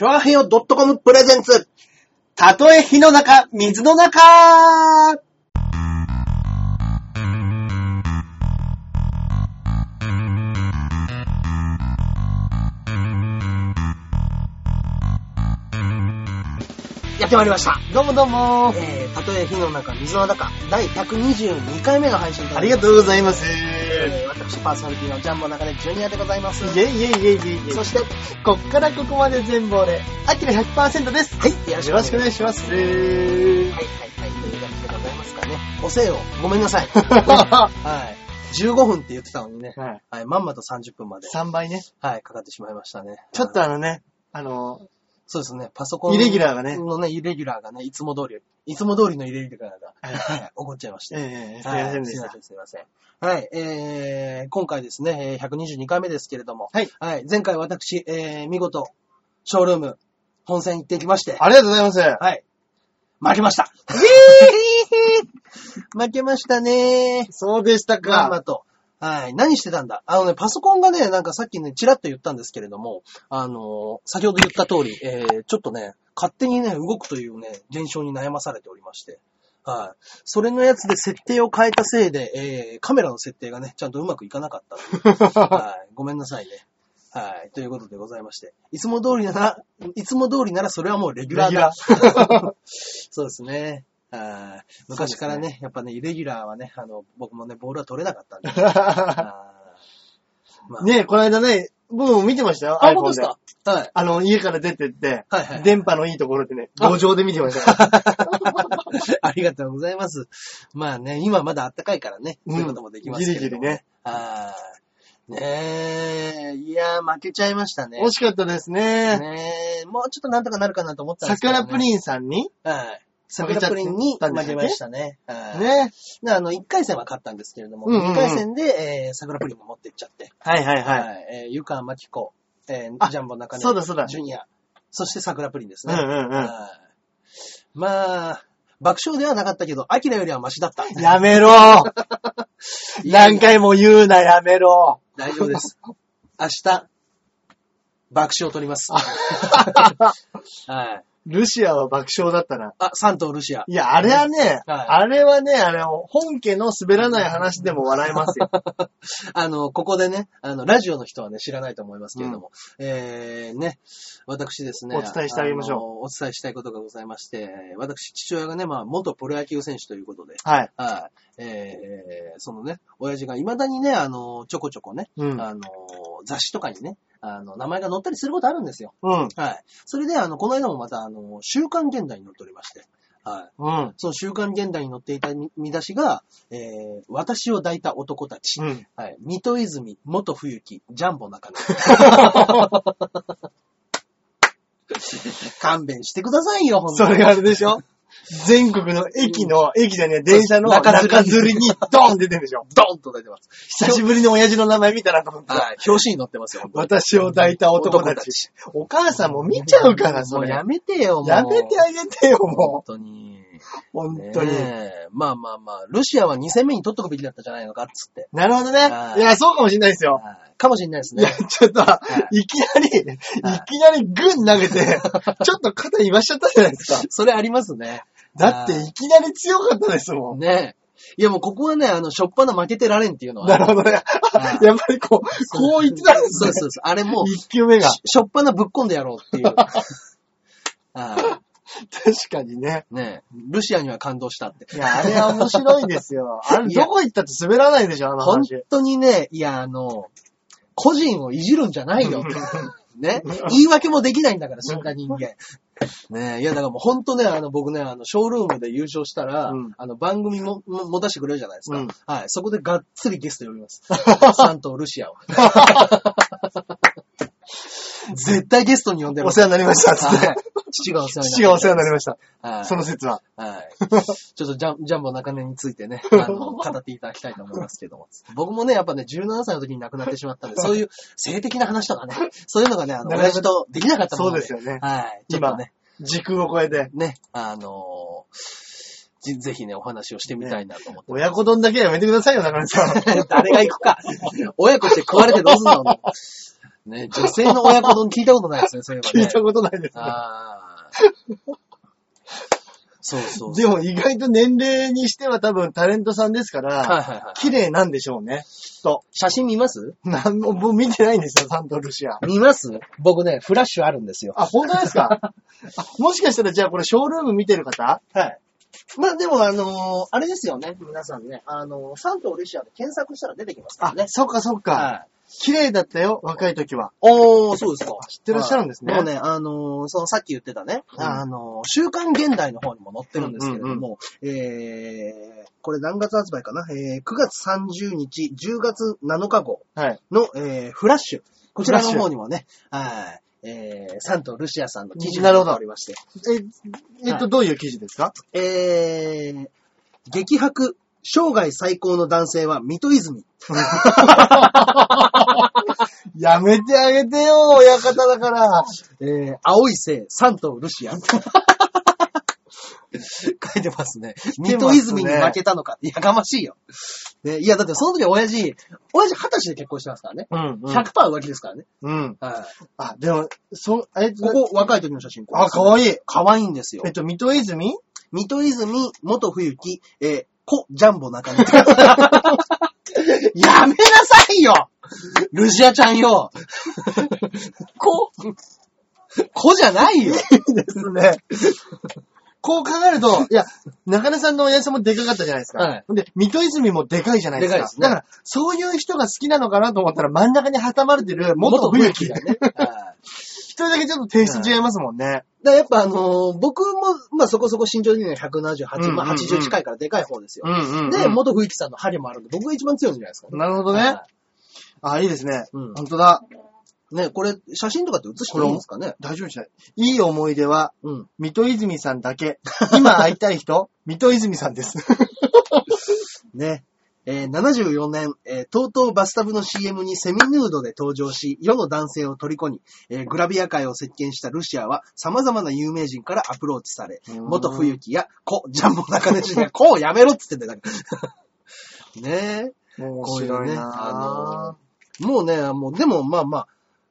チョアヘヨ .com プレゼンツ。たとえ火の中、水の中やってまいりました。どうもどうも。えー、たとえ火の中、水の中、第122回目の配信となありがります。とうございます。えー、私パーソナリティのジャンボ中根ジュニアでございます。イェイイェイイェイイェイ。そして、こっからここまで全部俺、アキラ100%です。はい、よよろしくお願いします。はいはいはい、という感じでございますかね。おせよ、ごめんなさい。はい。15分って言ってたのにね。はい。はい、まんまと30分まで、3倍ね。はい、かかってしまいましたね。ちょっとはいあのね、あの、そうですね、パソコンイレギュラーがねのね、イレギュラーがね、いつも通り、いつも通りのイレギュラーが、はいはい、起こっちゃいまして。ええすいはいませんでしたすいませ。ん、すいません。はい、えー、今回ですね、えー122回目ですけれども、はい。はい、前回私、えー、見事、ショールーム、本戦行ってきまして、ありがとうございます。はい。負けました。負けましたねそうでしたか。まんまと。はい。何してたんだ？あのね、パソコンがね、なんかさっきね、チラッと言ったんですけれども、あのー先ほど言った通り、えー、ちょっとね、勝手にね、動くというね、現象に悩まされておりまして。はい。それのやつで設定を変えたせいで、えー、カメラの設定がね、ちゃんとうまくいかなかった。はい。ごめんなさいね。はい。ということでございまして。いつも通りなら、いつも通りならそれはもうレギュラーだ。そうですね。はい昔からね、やっぱね、イレギュラーはね、あの、僕もね、ボールは取れなかったんで。まあ、ねえ、この間ね、僕も見てましたよ。あ、本当ですか？はい。あの、家から出てって、はいはい。電波のいいところでね、あ路上で見てました。ありがとうございます。まあね、今まだ暖かいからね、うんそういうこともできますけれども、ギリギリね。はい。ねえ、いやー、負けちゃいましたね。惜しかったですね。ねえ、もうちょっとなんとかなるかなと思ったんですけど、ね。桜プリンさんに、はい。桜プリンに負けましたね。はい。ね。で、あの、1回戦は勝ったんですけれども、うんうんうん2回戦で、えー、桜プリンも持ってっちゃって、はいはいはい。はい。えー、ゆかまきこ、えジャンボ中根、そうだそうだジュニア、そして桜プリンですね。うんうんうんはいまあ、爆笑ではなかったけど、アキラよりはマシだった。やめろ 何回も言うな、やめろ大丈夫です。明日、爆笑を取ります。はい。ルシアは爆笑だったな。あ、三頭ルシア。いや、あれはね、はいあれはね、あれ、本家の滑らない話でも笑えますよ。あの、ここでね、あの、ラジオの人はね、知らないと思いますけれども、えー、ね、私ですね、お伝えしてあげましょうあのお伝えしたいことがございまして、私、父親がね、まあ、元プロ野球選手ということで、はい。はい。えー、そのね、親父が未だにね、あの、ちょこちょこね、うん。あの、雑誌とかにね、あの、名前が載ったりすることあるんですよ。うん。はい。それで、あの、この間もまた、あの、週刊現代に載っておりまして、はい。うん。その週刊現代に載っていた見見出しが、えー、私を抱いた男たち。うん。はい。水戸泉、元冬木、ジャンボ中野。勘弁してくださいよ、ほんとそれがあれでしょ？全国の駅の、駅じゃねえ、電車の中吊りにドン出てるでしょドーンと出てます。久しぶりに親父の名前見たなと思って。はい。表紙に載ってますよ、私を抱いた男たち。お母さんも見ちゃうから、それ。もうやめてよ、もう。やめてあげてよ、本も当に。う。本当に。ねえまあまあまあ、ロシアは2戦目に取っとくべきだったじゃないのかっつって。なるほどね。はいいや、そうかもしれないですよ。はいかもしれないですいや、ね。ちょっと、いきなり、いきなりグン投げて、ちょっと肩言わしちゃったじゃないですか。それありますね。だって、いきなり強かったですもん。ねえ。いやもうここはね、あの、しょっぱな負けてられんっていうのは。なるほどね。はいやっぱりこう、こう言ってたんですねそう。そうそう。あれもう、一球目が。ししょっぱなぶっこんでやろうっていう。は確かにね。い。ねえ。ルシアには感動したって。いや、あれは面白いですよ。あれ、どこ行ったって滑らないでしょ、あの本話。当にね、いや、あの、個人をいじるんじゃないよ。ね。言い訳もできないんだから、そんな人間。ねえ、いや、だからもう本当ね、あの、僕ね、あの、ショールームで優勝したら、うんあの、番組も、も持たせてくれるじゃないですか。うんはい。そこでがっつりゲスト呼びます。サントルシアを。絶対ゲストに呼んでる。お世話になりました、つってはい。父がお世話になりました。父がお世話になりました。はい。その説は。はい。ちょっとジャンジャンボ中根についてね、あの、語っていただきたいと思いますけども。僕もね、やっぱね、17歳の時に亡くなってしまったんで、そういう性的な話とかね、そういうのがね、あの、親父とできなかったもそうので。ですよね。はい。ちょっとね、時空を超えて。ね、あのぜぜひね、お話をしてみたいなと思って。親子丼だけはやめてくださいよ、中根さん。誰が行くか。親子して食われてどうすんの？ね、女性の親子丼聞いたことないですね、そういえばね。聞いたことないですね。ああ。そうそう。でも意外と年齢にしては多分タレントさんですから。綺麗なんでしょうね。きっと。写真見ます？なんも、僕見てないんですよ、サントルシア。見ます？僕ね、フラッシュあるんですよ。あ、本当ですか？あもしかしたらじゃあこれショールーム見てる方？はい。まあでもあのーあれですよね、皆さんね。あのーサントルシアで検索したら出てきますからあね、。そっかそっか。はい。綺麗だったよ、若い時は。おー、そうですか。知ってらっしゃるんですね。もうね、あのーそのさっき言ってたね、うん。あのー週刊現代の方にも載ってるんですけれども、えー、これ何月発売かな？えー、9月30日、10月7日号はい。の、えー、フラッシュ。こちらの方にもね、はい。えー、サントルシアさんの記事がありまして、え、えっと、どういう記事ですか？えー、激白、生涯最高の男性は水戸泉。やめてあげてよ、親方だから。えー、青い星、サントルシア。書いてますね。水戸泉に負けたのか。やかましいよ。ね、いや、だってその時親父、親父二十歳で結婚してますからね。うん、100%浮気ですからね。うん。はい。あ、でも、そ、え、ここ、若い時の写真。あ、かわいい。かわいいんですよえっ。と、水戸泉？水戸泉、元冬木、えー、コ、ジャンボ中根。やめなさいよルシアちゃんよココじゃないよですね。こう考えると、いや、中根さんの親父さんもでかかったじゃないですか。はいで、水戸泉もでかいじゃないですか。でかいですねだから、そういう人が好きなのかなと思ったら真ん中に挟まれてる元冬木だね。人だけちょっとテイスト違いますもんね。だからやっぱあのー僕も、まあそこそこ身長的には178、うんうんうんまあ80近いからでかい方ですよ。んうんで、元冬木さんの針もあるんで、僕が一番強いんじゃないですかね。なるほどね。はあ、いいですね。うん本当だ。いね、これ、写真とかって写していいんですかね？大丈夫じゃない。いい思い出は、うん。水戸泉さんだけ。今会いたい人、水戸泉さんです。ね。えー74年、えー、TOTO バスタブの CM にセミヌードで登場し、世の男性を虜に、えーグラビア界を席巻したルシアは、様々な有名人からアプローチされ、うん元冬木や、コ、ジャンボ中根氏が、コをやめろっつってんだよ。だからね面こういう白いねなえ。もうね、もう、でもまあまあ、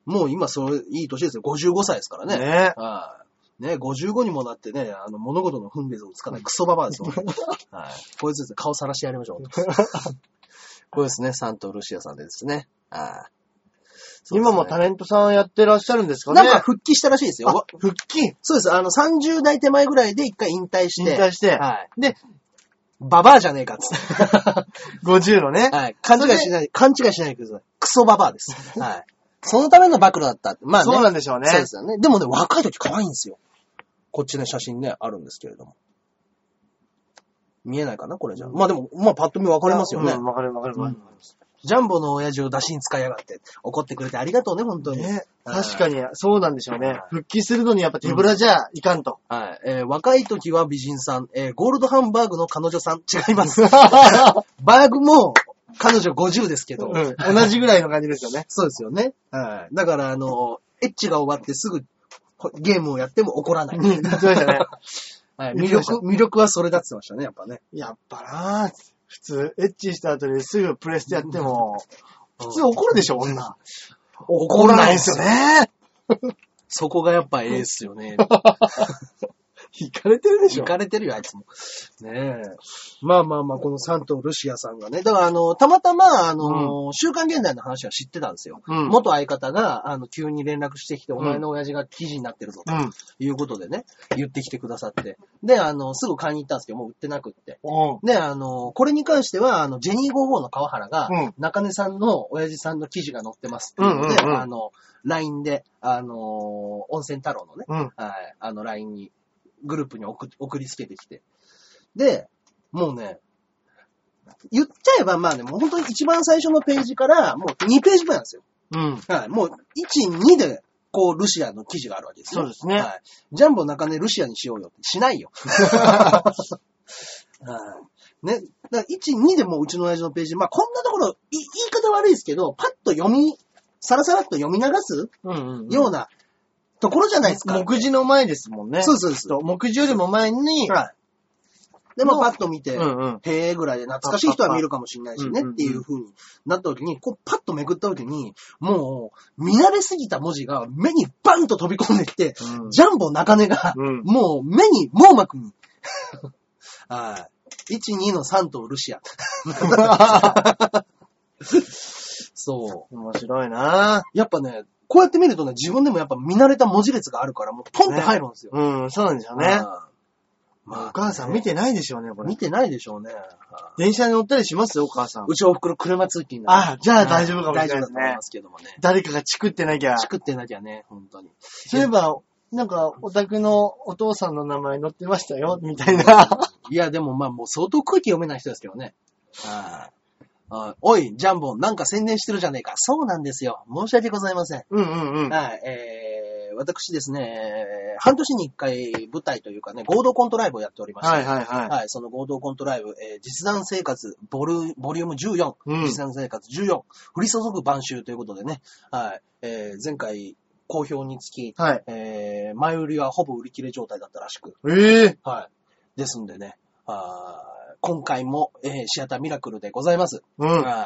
もう今それ、いい年ですよ。55歳ですからぁね。ねはい。ね、55にもなってね、あの、物事の分別をつかないクソババアですよ。はい。こいつですね、顔さらしてやりましょう。これですね、サントルシアさんでですね。はい。今もタね、レントさんやってらっしゃるんですかね？なんか復帰したらしいですよ。あ、復帰？そうです。あの、30代手前ぐらいで一回引退して。引退してはい。で、ババアじゃねえかっつって。50のね。はい。勘違いしない、勘違いしないでください。クソババアです。はい。そのための暴露だった。まあね。そうなんでしょうね。そうですよね。でもね、若い時可愛いんですよ。こっちね、写真ね、あるんですけれども。見えないかなこれじゃ。まあでも、まあパッと見わかりますよね。うんわかるわかるわかる。ジャンボの親父を出しに使いやがって、怒ってくれてありがとうね、本当に。ね、はい確かに、そうなんでしょうねはい。復帰するのにやっぱ手ぶらじゃいかんと。はい。えー若い時は美人さん、えーゴールドハンバーグの彼女さん、違います。バーグも彼女50ですけど、うん同じぐらいの感じですよね。そうですよね。はい。だから、あの、エッチが終わってすぐゲームをやっても怒らない。うん言ってましたね。はい、魅力、魅力はそれだって言ってましたね、やっぱね。やっぱなぁ普通、エッチした後にすぐプレステやっても、普通うん怒るでしょ、女。怒らないんですよね。そこがやっぱええっすよね。引かれてるでしょ。行かれてるよ、あいつも。ねえ。まあまあまあ、このサントルシアさんがね。だから、あの、たまたま、あの、週刊現代の話は知ってたんですよ。うん元相方が、あの、急に連絡してきて、お前の親父が記事になってるぞ、とうん。いうことでね、言ってきてくださって。で、あの、すぐ買いに行ったんですけど、もう売ってなくって。うん。で、あの、これに関しては、あの、ジェニー55の川原が、うん中根さんの親父さんの記事が載ってますっていうので、うんうんうんあの、LINE で、あの、温泉太郎のね、うん。はい、あの LINE に、グループに送送りつけてきて。で、もうね、言っちゃえば、まあね、もう本当に一番最初のページから、もう2ページ目なんですよ。うん。はい、もう1、2で、こう、ルシアの記事があるわけですよ。そうですねはい。ジャンボ中根ルシアにしようよってしないよ。はい。ね。だから1、2でもううちの親父のページ、まあこんなところ、い言い方悪いですけど、パッと読み、さらさらっと読み流す。ようなところじゃないですか。目次の前ですもんね。そうそうそう。目次よりも前に、はい。で、まあ、パッと見て、うんうん。へーぐらいで懐かしい人は見るかもしれないしねっていう風になった時に、こうパッとめくった時に、もう見慣れすぎた文字が目にバンと飛び込んできて、うんジャンボ中根が、うん。もう目に網膜に、はい。1、2の3とルシア。そう。面白いなやっぱね、こうやって見るとね、自分でもやっぱ見慣れた文字列があるから、もうポンって入るんですよ。うん、そうなんですよね。うんまお母さん見てないでしょうね、これ見。てないでしょうね。電車に乗ったりします？よ、お母さん。うちおふくろ車通勤なんであじゃあ大丈夫かもしれないですね大丈夫けどもね。誰かがチクってなきゃ。チクってなきゃね、本当に。そういえば、なんか、お宅のお父さんの名前載ってましたよ、みたいな。いや、でもまあもう相当空気読めない人ですけどね。おい、ジャンボ、なんか宣伝してるじゃねえか。そうなんですよ。申し訳ございません。うんうんうん。はい、えー、私ですね、半年に一回舞台というかね、合同コントライブをやっておりまして、はいはいはい。はい、その合同コントライブ、えー実弾生活ボルボリューム14、うん実弾生活14、降り注ぐ晩秋ということでね、はい、えー前回好評につき、はい。えー前売りはほぼ売り切れ状態だったらしく、ええはい。ですんでね、あー今回も、えーシアターミラクルでございます。うん。は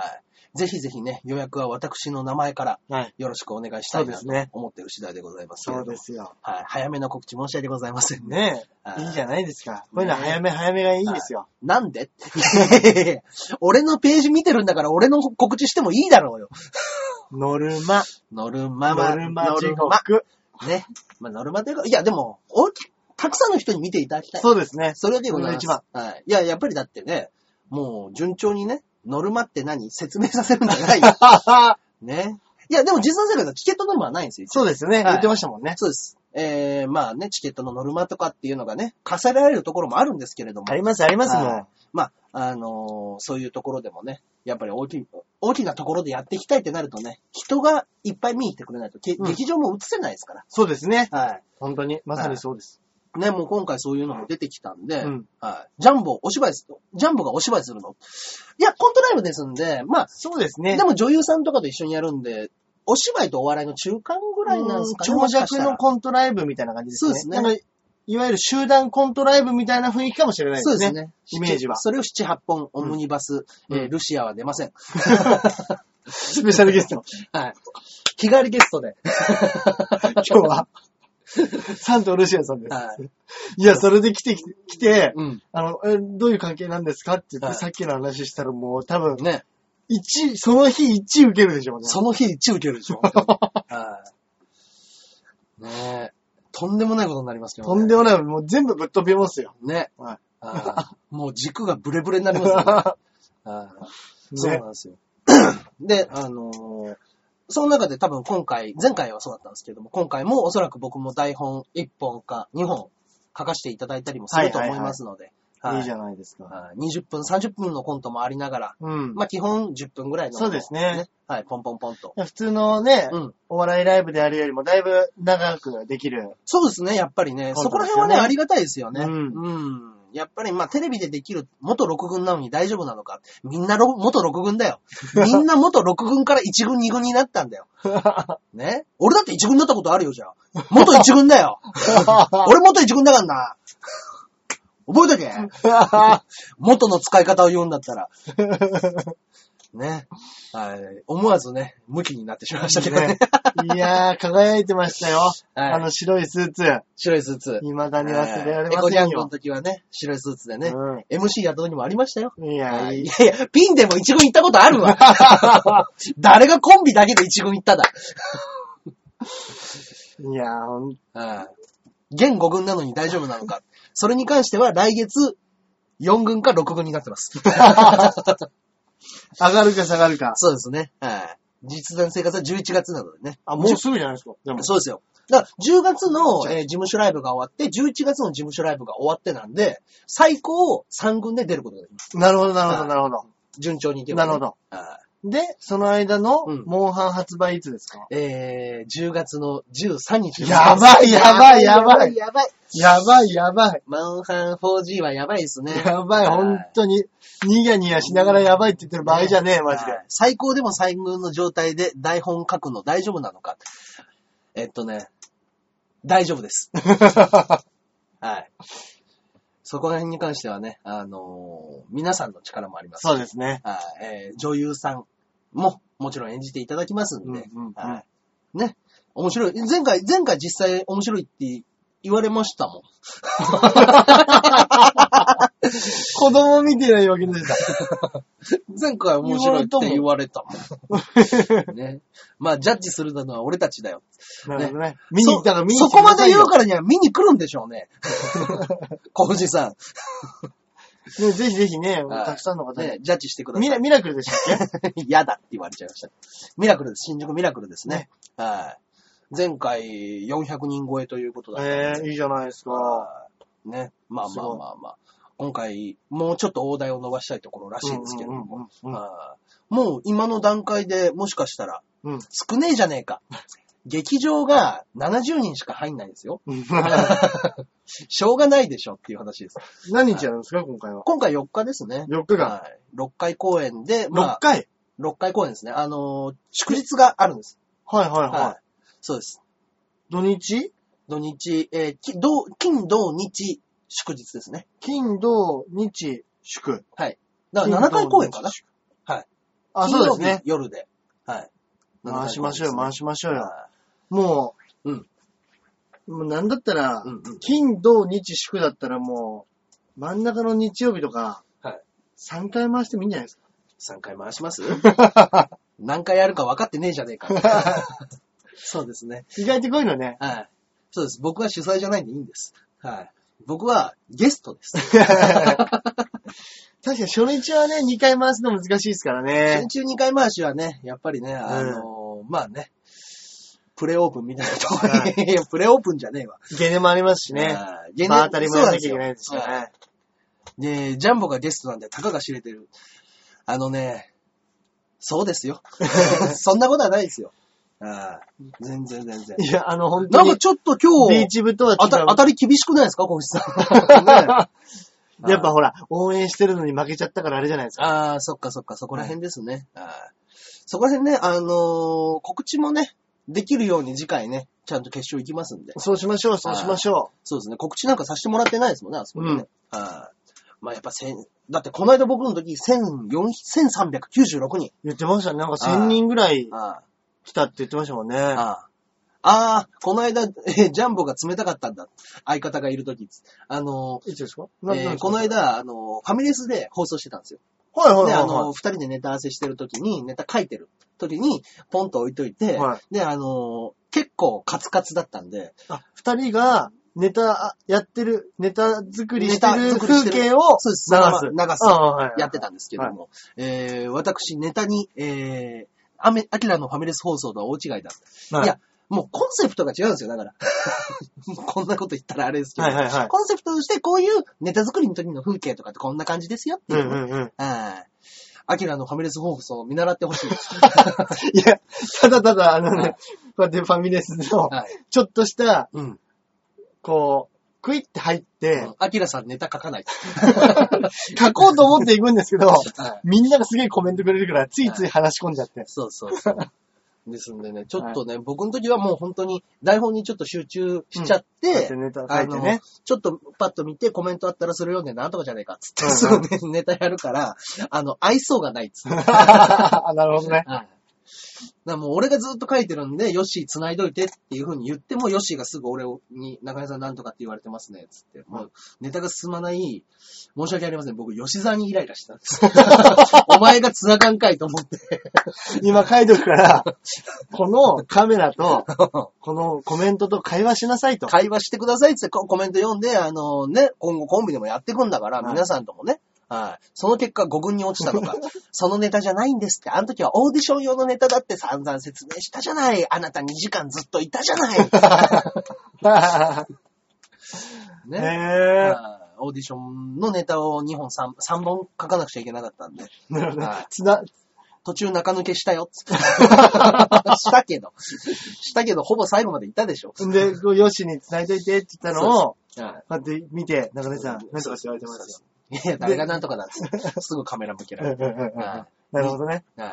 い。ぜひぜひね、予約は私の名前からはい。よろしくお願いしたいなとそうですね思ってる次第でございますけれども。そうですよ。はい。早めの告知申し訳ございませんね。いえ。いいじゃないですか。こういうのは早め早めがいいですよ。なんで？俺のページ見てるんだから俺の告知してもいいだろうよ。ノルマ。ノルママ。ノルマ地ノルマ。獄。ね。まあ、ノルマというか、いや、でも、大き、たくさんの人に見ていただきたい。そうですね。それでございます。それがはい。いや、やっぱりだってね、もう順調にね、ノルマって何説明させるんじゃないよ。ね。いや、でも実際生活はチケットノルマはないんですよ。そうですね。はい言ってましたもんね。そうです。えー、まあね、チケットのノルマとかっていうのがね、課せられるところもあるんですけれども。ありますありますもはいん。まあ、あのーそういうところでもね、やっぱり大きい、大きなところでやっていきたいってなるとね、人がいっぱい見に来てくれないと、けうん劇場も映せないですから。そうですね。はい。本当に。まさにそうです。ね、もう今回そういうのも出てきたんで、うんはい。ジャンボ、お芝居す、ジャンボがお芝居するの？いや、コントライブですんで、まあ、そうですね。でも女優さんとかと一緒にやるんで、お芝居とお笑いの中間ぐらいなんですかね。長尺のコントライブみたいな感じですね。そうですねいわゆる集団コントライブみたいな雰囲気かもしれないですね。そうですね。イメージはそれを7、8本、オムニバス、うんえールシアは出ません。スペシャルゲスト。はい。日帰りゲストで。今日は、サントルシアさんです。はい。いや、それで来て、来て、うん。あの、え、どういう関係なんですかって言って、はいさっきの話したらもう多分、ね。一、その日一受けるでしょうね。その日一受けるでしょ。はい。ねえ。とんでもないことになりますけどね。とんでもない、もう全部ぶっ飛びますよ。ね。はいはいもう軸がブレブレになりますよね。はいそうなんですよ。で、あのーその中で多分今回、前回はそうだったんですけども、今回もおそらく僕も台本1本か2本書かせていただいたりもすると思いますので、はいいじゃないですか。はい20分、30分のコントもありながら、うん。まあ基本10分ぐらいの、そうですね。はい、ポンポンポンと。普通のね、うん。お笑いライブであるよりもだいぶ長くできる。そうですね、やっぱりね。そこらですよね辺はね、ありがたいですよね。うんうん。やっぱりまあテレビでできる元6軍なのに大丈夫なのか。みんなろ元6軍だよ。みんな元6軍から1軍2軍になったんだよ。ね俺だって1軍だったことあるよ、じゃあ。元1軍だよ。俺元1軍だからな。覚えとけ。元の使い方を言うんだったら。ね。はい。思わずね、向きになってしまいましたけどね。ねいやー、輝いてましたよ。はいあの白いスーツ。白いスーツ。未だに忘れられエませんよコジャンコの。時はね、白いスーツでね、う MC やった時もありましたよ。ん。いや、はいいいやいや、ピンでも一軍行ったことあるわ。誰がコンビだけで一軍行っただ。いやー、ほんはい現5軍なのに大丈夫なのか。それに関しては来月4軍か6軍になってます。上がるか下がるか。そうですね。はい。実弾生活は11月なのでね。あ、もうすぐじゃないですか。でも。そうですよ。だから10月の、えー事務所ライブが終わって、11月の事務所ライブが終わってなんで、最高3軍で出ることができます。なるほど、なるほど、はいなるほど。順調にいけば、なるほど。はいで、その間のうん、モンハン発売いつですか？えー、10月の13日やばいやばいやばいやばい。やばい、やばい。マンハン 4G はやばいですね。やばい、はい本当に。ニヤニヤしながらやばいって言ってる場合じゃねえ、マジではい。最高でも最軍の状態で台本書くの大丈夫なのか。えっとね、大丈夫です。はい。そこら辺に関してはね、あのー皆さんの力もありますしそうですね。はいえー女優さんももちろん演じていただきますんで、うんうんうんはい。ね。面白い。前回、前回実際面白いって言われましたもん。子供見てないわけです 前回面白いって言われたもん。ね。まあ、ジャッジするのは俺たちだよ。なるほどね。見に、そだから見にそこまで言うかからには見に来るんでしょうね。小藤さん。ら。ね、ぜひぜひね、はいたくさんの方ねに。、ジャッジしてください。ミラ、ミラクルでしたっけ？嫌だって言われちゃいました。ミラクルです。新宿ミラクルですね。はい。前回400人超えということだったんでええいいじゃないですか。はいね。まあまあまあまあ。今回、もうちょっと大台を伸ばしたいところらしいんですけれども。うんうんうんうんはいもう今の段階でもしかしたら、うん。少ねえじゃねえか。劇場が70人しか入んないんですよ。しょうがないでしょっていう話です。何日やるんですか、今回は？今回4日ですね。4日間。はい。6回公演で、6まあ、回？6回公演ですね。あのー祝日があるんです。はいはいはい。はそうです。い。土日？土日、えーき土金、土、日、祝日ですね。金、土、日、祝。はい。だから7回公演かな。はい。あ、そうですね。夜で。はい。回しましょうよ、回ししましょうよ。はもう、うんもうなんだったらい。う、んうん。金、土、日、祝だったらもう、真ん中の日曜日とか、はい。3回回してもいいんじゃないです3回回します？何回やるか分かってねえじゃねえか。そうですね。か。意外とこういうのね。はい。そうです。僕は主催じゃないんでいいんです。はい。僕はゲストです。確かに初日はね、2回回すの難しいですから初ね。日2回回しはね、やっぱりね、あのーまあね、プレオープンみたいなところに、いや、プレオープンじゃねえわ。ゲネもありますしね。はい。ゲネ場当たりもやらなきゃいけないですよね。はいで、ジャンボがゲストなんで、たかが知れてる。あのね、そうですよ。そんなことはないですよ。はい全然全然。いや、あの、本当になんか、ちょっと今日、ビーチ部とは。当たり厳しくないですか、小石さん。ね やっぱほら、応援してるのに負けちゃったからあれじゃないですか。ああ、そっかそっか、そこら辺ですね。はいそこら辺ね、あのー告知もね、できるように次回ね、ちゃんと決勝行きますんで。そうしましょう、そうしましょそうですね、告知なんかさせてもらってないですもんね、あそこでね。はいまあやっぱ千、だってこの間僕の時、1400 1396人。う。言ってましたね。なんか1000人ぐらいあ来たって言ってましたもんね。あ、ああ。ああ、この間、えージャンボが冷たかったんだ。相方がいる時。あのいつですか？ーえーこの間、あのーファミレスで放送してたんですよ。はいはいで、あはいはの、二人でネタ合わせしてる時に、ネタ書いてる時に、ポンと置いといて、はいで、あの、結構カツカツだったんで、二人がネタやってる、ネタ作りしてネタる作りしてる風景をそうです。流す。流す。ああはいはいやってたんですけども、えー、私、ネタに、えー、アメ、アキラのファミレス放送とは大違いだ。はいいや、もうコンセプトが違うんですよ、だから。こんなこと言ったらあれですけど、はいはいはい。コンセプトとしてこういうネタ作りの時の風景とかってこんな感じですよってういうね。んうんうん。はい。アキラのファミレス放送を見習ってほしいです。いや、ただただ、あのはいね、こうやってファミレスの、はい。ちょっとした、うん。こう、クイって入って、アキラさんネタ書かない。書こうと思っていくんですけど、はい。みんながすげえコメントくれるから、ついつい話し込んじゃって。そうそうそう。ですんでね、ちょっとね、僕の時はもう本当に台本にちょっと集中しちゃって、うんネタ書いてね。ちょっとパッと見てコメントあったらそれ読んでなんとかじゃねえかっつって、うんうんすぐね、ネタやるから、あの、愛想がないっつって。なるほどね。はい。だからもう俺がずっと書いてるんで、ヨッシー繋いどいてっていう風に言っても、ヨッシーがすぐ俺に、中根さんなんとかって言われてますね、つって。もう、ネタが進まない、申し訳ありません。僕、吉沢にイライラしてたんです。お前が繋がんかいと思って。今書いとくから、このカメラと、このコメントと会話しなさいと。会話してくださいってココメント読んで、あのね、今後コンビでもやっていくんだから、はい皆さんともね、はい。その結果5軍に落ちたとか、そのネタじゃないんですって、あの時はオーディション用のネタだって散々説明したじゃない。あなた2時間ずっといたじゃない。ね。へぇはいオーディションのネタを2本3、3本書かなくちゃいけなかったんで、ー。なるほどはいつな、途中中抜けしたよっつって。したけど。したけど、ほぼ最後までいたでしょ。で、こうヨシに繋いといてって言ったのを、はいこうやって見て、中根さん、なんとかって言われてますよ。いや、誰がなんとかだって。すぐカメラ向けられて。うんうんうんうんはなるほどね。いはい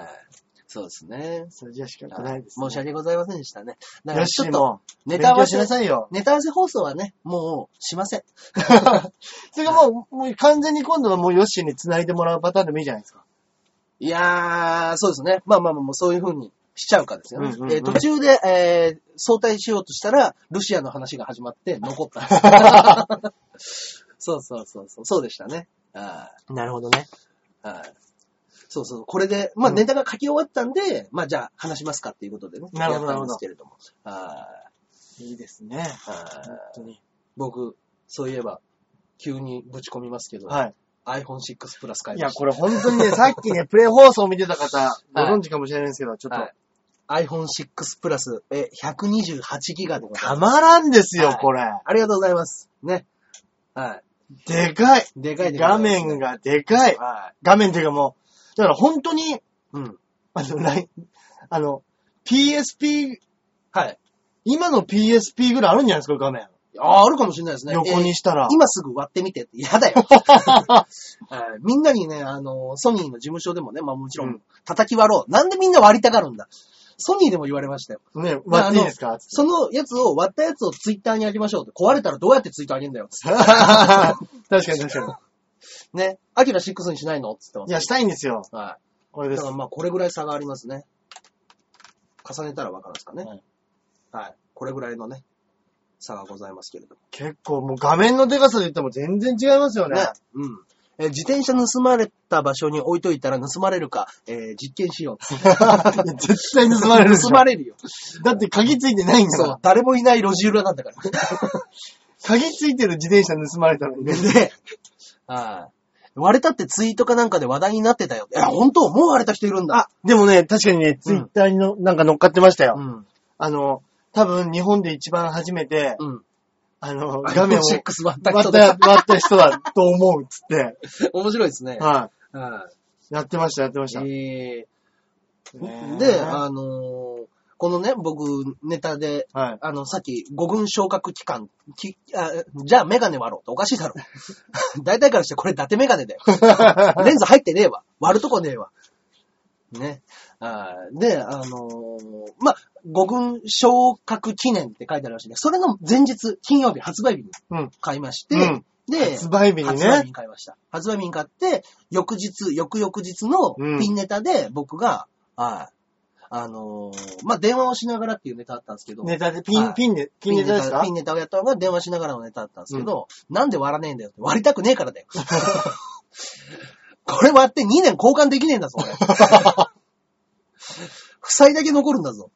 そうですね。それじゃ仕方ないです、ね。申し訳ございませんでしたね。だかよらちょっと、ネタ合わせな、さいよ。ネタ合わせ放送はね、もうしません。それがもう、もう完全に今度はもうヨッシーに繋いでもらうパターンでもいいじゃないですか。いやー、そうですね。まあまあまあ、もうそういう風にしちゃうかですよね。途中で、えー、相対しようとしたら、ルシアの話が始まって残った。そうそうそうそう。そうでしたね。あなるほどね。ーあーそうそう。これで、まあうんネタが書き終わったんで、まあじゃあ話しますかっていうことでね。なるほどやったんですけれども。あいいですね。ーあー本当に。僕、そういえば、急にぶち込みますけど、はい。iPhone6 プラス買いいや、ました。これ本当にね、さっきね、プレイ放送を見てた方、ご存知かもしれないんですけど、ちょっと、はい、iPhone6 プラス、え、128ギガでございたます。まらんですよ、はいこれ。ありがとうございます。ね。はい。でかい。でかいでござい画面。がでかい。は画面っていうかもう、だから本当に、い。うん。あの、ラインあの、PSP、はい。今の PSP ぐらいあるんじゃないですか、画面。ああ、あるかもしれないですね。横にしたら。えー今すぐ割ってみてって嫌だよ。はいみんなにね、あの、ソニーの事務所でもね、まあもちろうんん、叩き割ろう。なんでみんな割りたがるんだ？ソニーでも言われましたよ。ね、割っていいですか？そのやつを、割ったやつをツイッターにあげましょうって。壊れたらどうやってツイートあげんだよ。確かに確かに。ね。アキラ6にしないの？って言ってます。いや、したいんですよ。はい。これですだから。まあ、これぐらい差がありますね。重ねたらわかるんですかね。はいはい。これぐらいのね、差がございますけれども。結構もう画面のデカさで言っても全然違いますよね。ね。うん。えー自転車盗まれた場所に置いといたら盗まれるか、えー実験しよう。絶対盗まれるでしょ盗まれるよ。だって鍵ついてないんだから。。そう誰もいない路地裏なんだから。鍵ついてる自転車盗まれたのにね。で、はい。割れたってツイートかなんかで話題になってたよ。いや、本当？もう割れた人いるんだ。あ、でもね、確かにね、ツイッターにの、なんか乗っかってましたよ。うん。あの、多分日本で一番初めて、うん。あの、画面を6割った割った、人だ。割った人だと思うっつって、面白いですね。は。はいやってました、やってましい。た。えねー、で、あのーこのね、僕、ネタで、はい。あの、さっき、五軍昇格期間、きあじゃあメガネ割ろうっておかしいだろ。大体からしてこれ伊達メガネだよ。レンズ入ってねえわ。割るとこねえわ。ね。で、あのーま、五軍昇格記念って書いてあるらしいんで、それの前日、金曜日、発売日にうん。買いまして、うん。で、発売日に発売日ね。に買いました。発売日に買って、翌日、翌々日のうんピンネタで僕が、はい、あのーまあ、電話をしながらっていうネタだったんですけど、ネタで、ピン、はいピンで、ピンネタですか？ピンネタをやったのが電話しながらのネタだったんですけど、なんで割らねえんだよって。割りたくねえからだよ。これ割って2年交換できねえんだぞ、俺。負債だけ残るんだぞ。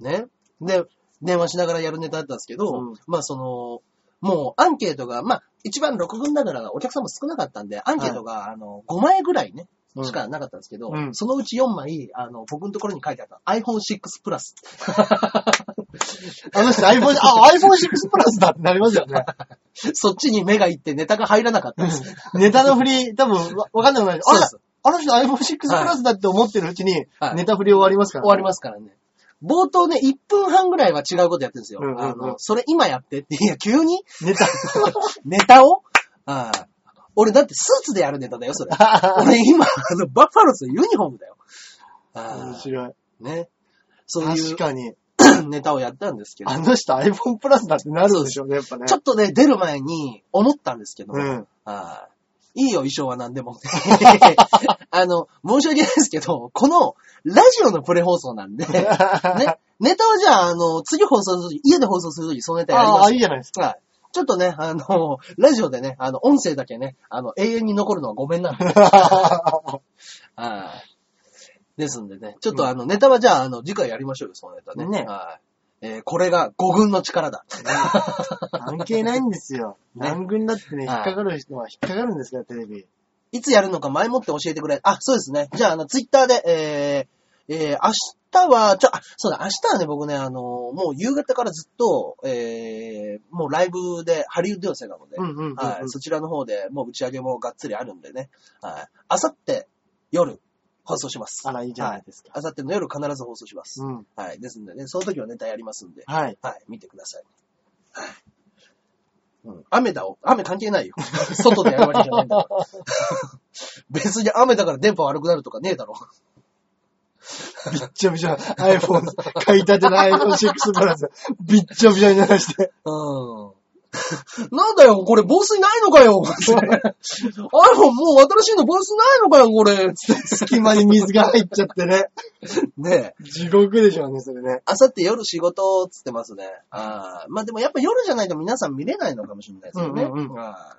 ね。で、電話しながらやるネタだったんですけど、うんまあその、もうアンケートが、まあ一番6軍だからお客さんも少なかったんで、アンケートが、あの、5枚ぐらいね、うんしかなかったんですけど、うんそのうち4枚、あの、僕のところに書いてあった iPhone6 プラス。あの人 iPhone、あ、iPhone6 プラスだってなりますよね。そっちに目がいってネタが入らなかったんです。ネタの振り、多分わわかんなくない。あらそうです、あの人 iPhone6 プラスだって思ってるうちには、いネタ振り終わりますから、終わりますからね。冒頭ね、1分半ぐらいは違うことやってるんですよ。うんうんうんあの、それ今やってって、いや、急に？ネタ。ネタを？ああ俺だってスーツでやるネタだよ、それ。俺今、あの、バッファローズのユニフォームだよ。ああ面白い。ね。そういう確かに。ネタをやったんですけどあ、の人 iPhone プラスだってなるでしょうね、やっぱね。ちょっとね、出る前に思ったんですけど、うん。ああいいよ、衣装は何でも。あの、申し訳ないですけど、この、ラジオのプレ放送なんで、ね、ネタはじゃあ、あの、次放送するとき、家で放送するとき、そのネタやりああ、ますいいじゃないですか。はい。ちょっとね、あの、ラジオでね、あの、音声だけね、あの、永遠に残るのはごめんなんで。はい。ですんでね、ちょっとあの、ネタはじゃあ、あの、次回やりましょうよ、そのネタね。ねはい。えーこれが五軍の力だ。関係ないんですよ。ね何軍だってね、引はいっかかる人は引っかかるんですから、テレビ。いつやるのか前もって教えてくれ。あ、そうですね。じゃあ、あの、ツイッターで、えー、えー、明日は、ちょ、あ、そうだ、明日はね、僕ね、あの、もう夕方からずっと、えー、もうライブで、ハリウッド寄せなので、そちらの方でもう打ち上げもがっつりあるんでね、はい。あさって夜、放送します。あら、いいじゃないですか。あさっての夜必ず放送します。うん。はい。ですんでね、その時はネタやりますんで、はい。はい、見てください。はい。うん、雨だお。雨関係ないよ。外でやるわけじゃないんだから。別に雨だから電波悪くなるとかねえだろ。びっちょびちょ。iPhone、買いたての iPhone6 プラス、びっちょびちょにならして。うん。なんだよ、これ防水ないのかよ !iPhone もう新しいの防水ないのかよ、これつって隙間に水が入っちゃってね。ねえ。地獄でしょうね、それね。あさって夜仕事つってますね。ああまあでもやっぱ夜じゃないと皆さん見れないのかもしれないですよね。うんうんうんああ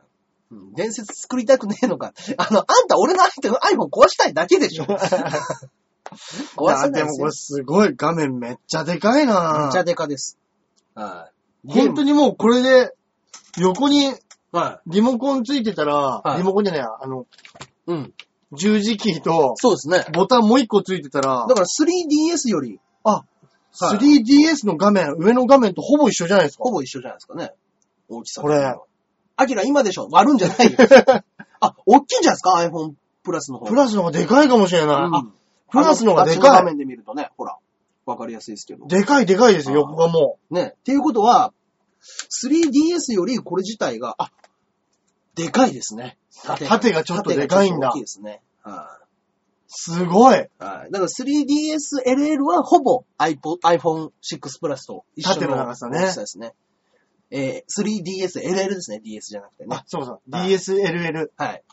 うん伝説作りたくねえのか。あの、あんた俺の iPhone 壊したいだけでしょ。壊せないでよでもこれ。すごい画面めっちゃでかいなめっちゃデカです。はい。本当にもうこれで、横にはリモコンついてたら、はいリモコンじゃないや、あの、い。うん。十字キーと、そうですね。ボタンもう一個ついてたらだ、から 3DS よりあ、はい 3DS の画面、上の画面とほぼ一緒じゃないですか。ほぼ一緒じゃないですかね。大きさ。これ。アキラ今でしょ割るんじゃないよ。あ、大きいんじゃないですか ?iPhone プラスの方。プラスの方がでかいかもしれない。プラスの方がであの画かい。面で見るとね、ほら。わかりやすいですけど。でかいでかいですよ、あー横がもね。っていうことは、3DS よりこれ自体が、あ、でかいですね。縦縦がちょっとでかいんだ大きいですね。すごい。い。はい。だから 3DSLL はほぼ iPod iPhone6 Plus と一緒縦の長さね大きさですね。えー、3DSLL ですね。DS じゃなくてねあ。、そうそう。はい DSLL。はい。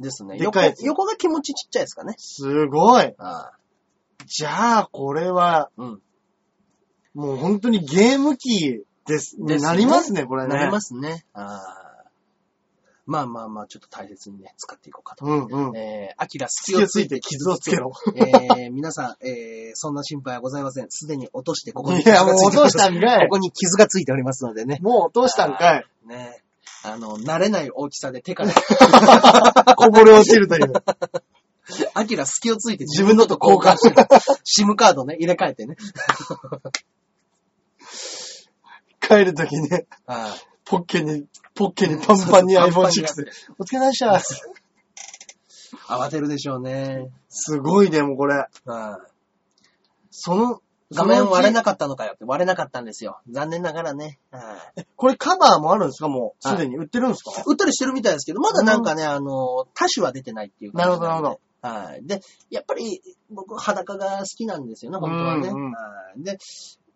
ですね。でかいやつ横横が気持ちちっちゃいですかね。すごい。あじゃあ、これは、うん。もう本当にゲーム機です。ねなりますね、これね。なりますね。あーまあまあまあ、ちょっと大切にね、使っていこうかと。うんうん。えー、アキラ隙隙をついて傷をつけろ。えー、皆さん、えー、そんな心配はございません。すでに落として、ここに いや、もう落としたんかいこ。こに傷がついておりますのでね。もう落としたんかい。ね。あの、慣れない大きさで手から、こぼれ落ちるという。アキラ隙をついて自分のと交換してる。シムカードね、入れ替えてね。帰るときね、はいポッケに、ポッケにパンパンにそうそうパンパンに iPhone6 で。お疲れ様でした。慌てるでしょうね。すごいでもこれ。はいその、画面割れなかかったのかよって割れなかったんですよ。残念ながらね。はいこれカバーもあるんですか？もう、はいすでに売ってるんですか？売ったりしてるみたいですけど、まだなんかね、あの、多種は出てないっていう感じんでなるほどはい。で、やっぱり僕裸が好きなんですよね、本当はね。うんで、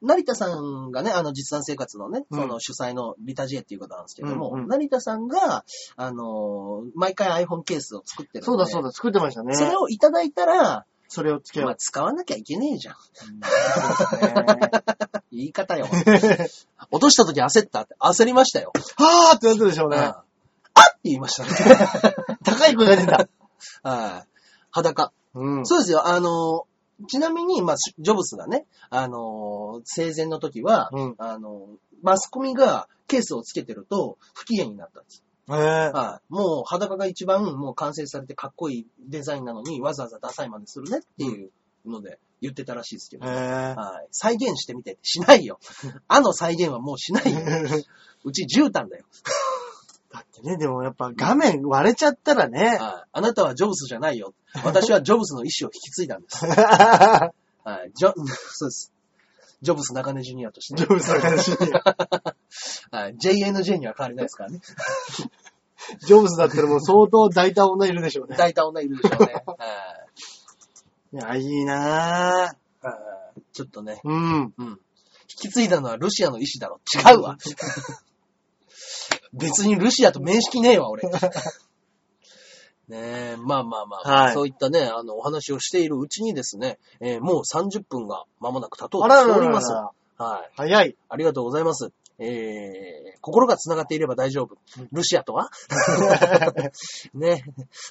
成田さんがね、あの実弾生活のね、うんその主催のリタジエっていう方なんですけども、うんうん成田さんが、あの、毎回 iPhone ケースを作ってる。そうだそうだ、作ってましたね。それをいただいたら、それをつけよまあ、使わなきゃいけねえじゃん。う。言い方よ。落とした時焦ったって、焦りましたよ。はーってなったでしょうね。うんあっって言いましたね。高い声が出た。はい。裸。うん。そうですよ。あの、ちなみに、まあ、ジョブスがね、あの、生前の時は、うんあの、マスコミがケースをつけてると不機嫌になったんです。へぇはい。もう裸が一番もう完成されてかっこいいデザインなのにわざわざダサいまでするねっていうので言ってたらしいですけど。へぇはい。再現してみて。しないよ。あの再現はもうしないよ。うち絨毯だよ。だってね、でもやっぱ画面割れちゃったらね。はい。あなたはジョブスじゃないよ。私はジョブスの意思を引き継いだんです。はい。ジョ、そうです。ジョブス中根ジュニアとして、ジョブスの話に。はい。JNJ には変わりないですからね。ジョブスだったらもう相当大胆女いるでしょうね。大体女いるでしょうね。はいいや、いいなぁ。はいちょっとね、うん。うん。引き継いだのはルシアの意思だろ。違うわ。別にルシアと面識ねえわ、俺。ねえ、まあまあまあ、はいそういったね、あの、お話をしているうちにですね、えーもう30分が間もなく経とうとあらしております。ら。はい。早い。ありがとうございます。えー、心が繋がっていれば大丈夫。ルシアとは？ね、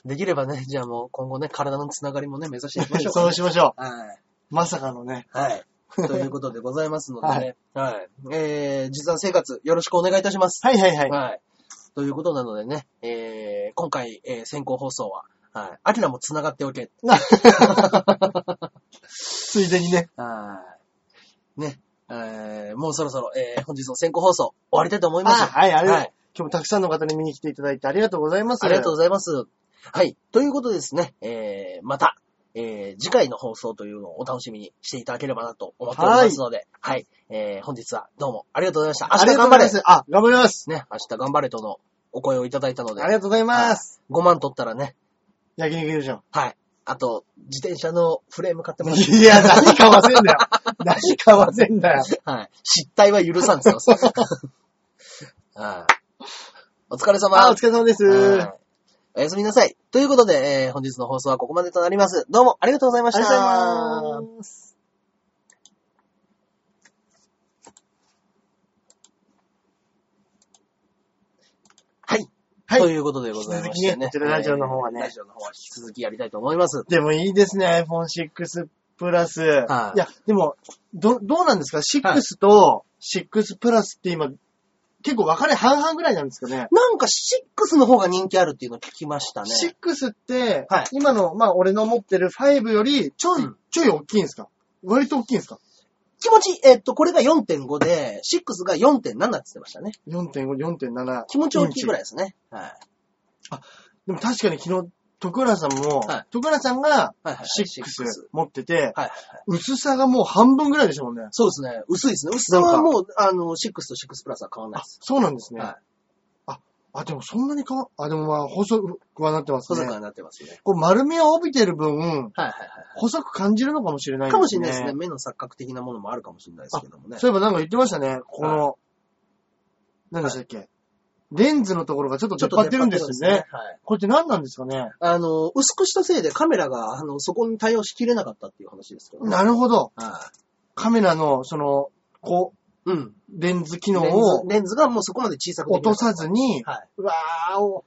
できればね、じゃあもう今後ね、体の繋がりもね、目指していきましょうか、そうしましょはい。う。まさかのね。はい。ということでございますのでね、はい。えー、実弾生活よろしくお願いいたします。はいはいはい。はい。ということなのでね、えー、今回、えー、先行放送は、はい。アキラも繋がっておけ。ついでにね。はい。ね。えー、もうそろそろ、えー、本日の先行放送終わりたいと思います。あはい、ありがとう。はい今日もたくさんの方に見に来ていただいてありがとうございます。ありがとうございます。はい。ということでですね、えー、また、えー、次回の放送というのをお楽しみにしていただければなと思っておりますので、はい。えー、本日はどうもありがとうございました。明日頑張れ。あ、頑張ります。ね、明日頑張れとのお声をいただいたので、ありがとうございます。5万取ったらね、焼肉いるじゃん。はい。あと、自転車のフレーム買ってもらって。いや、何買わせんだよ。何買わせんだよ。はい。失態は許さんですよ。はい。お疲れ様。あ、お疲れ様です。はいおやすみなさい。ということで、えー本日の放送はここまでとなります。どうもありがとうございました。ありがとうございます。はい。はいということでございましてね。ねこちらラジオの方はねえーラジオの方は引き続きやりたいと思います。でもいいですね、iPhone6 プラス。はいいや、でも、ど、どうなんですか ?6 と6プラスって今、結構分かれ半々ぐらいなんですかね。なんか6の方が人気あるっていうのを聞きましたね。6って、はい今の、まあ俺の持ってる5よりちょい、うんちょい大きいんですか？割と大きいんですか？気持ち、えっと、これが4.5で、6が4.7って言ってましたね。?4.5、4.7。気持ち大きいぐらいい。ですね。はい。でも確かに昨日、徳浦さんも、はい徳浦さんがはいはいはい6 6持ってて、はいはいはい。薄さがもう半分ぐらいでしょうね。そうですね。薄いですね。薄さはもう、あの、6と6プラスは変わらないあです。、そうなんですね。はい。あ、でもそんなに変わ、あ、でもまあ細くはなってますね。細くはなってますね。こう丸みを帯びてる分、はいはいはいはい。細く感じるのかもしれないですね。かもしれないですね。目の錯覚的なものもあるかもしれないですけどもね。そういえばなんか言ってましたね。この、何でしたっけ、レンズのところがちょっと出っ張ってるんですよね。はい。これって何なんですかね？あの、薄くしたせいでカメラが、あの、そこに対応しきれなかったっていう話ですけどね。なるほど。はカメラの、その、こい。うん。う、レンズ機能をレンズがもうそこまで小さく落とさずに、はい。うわーお、ね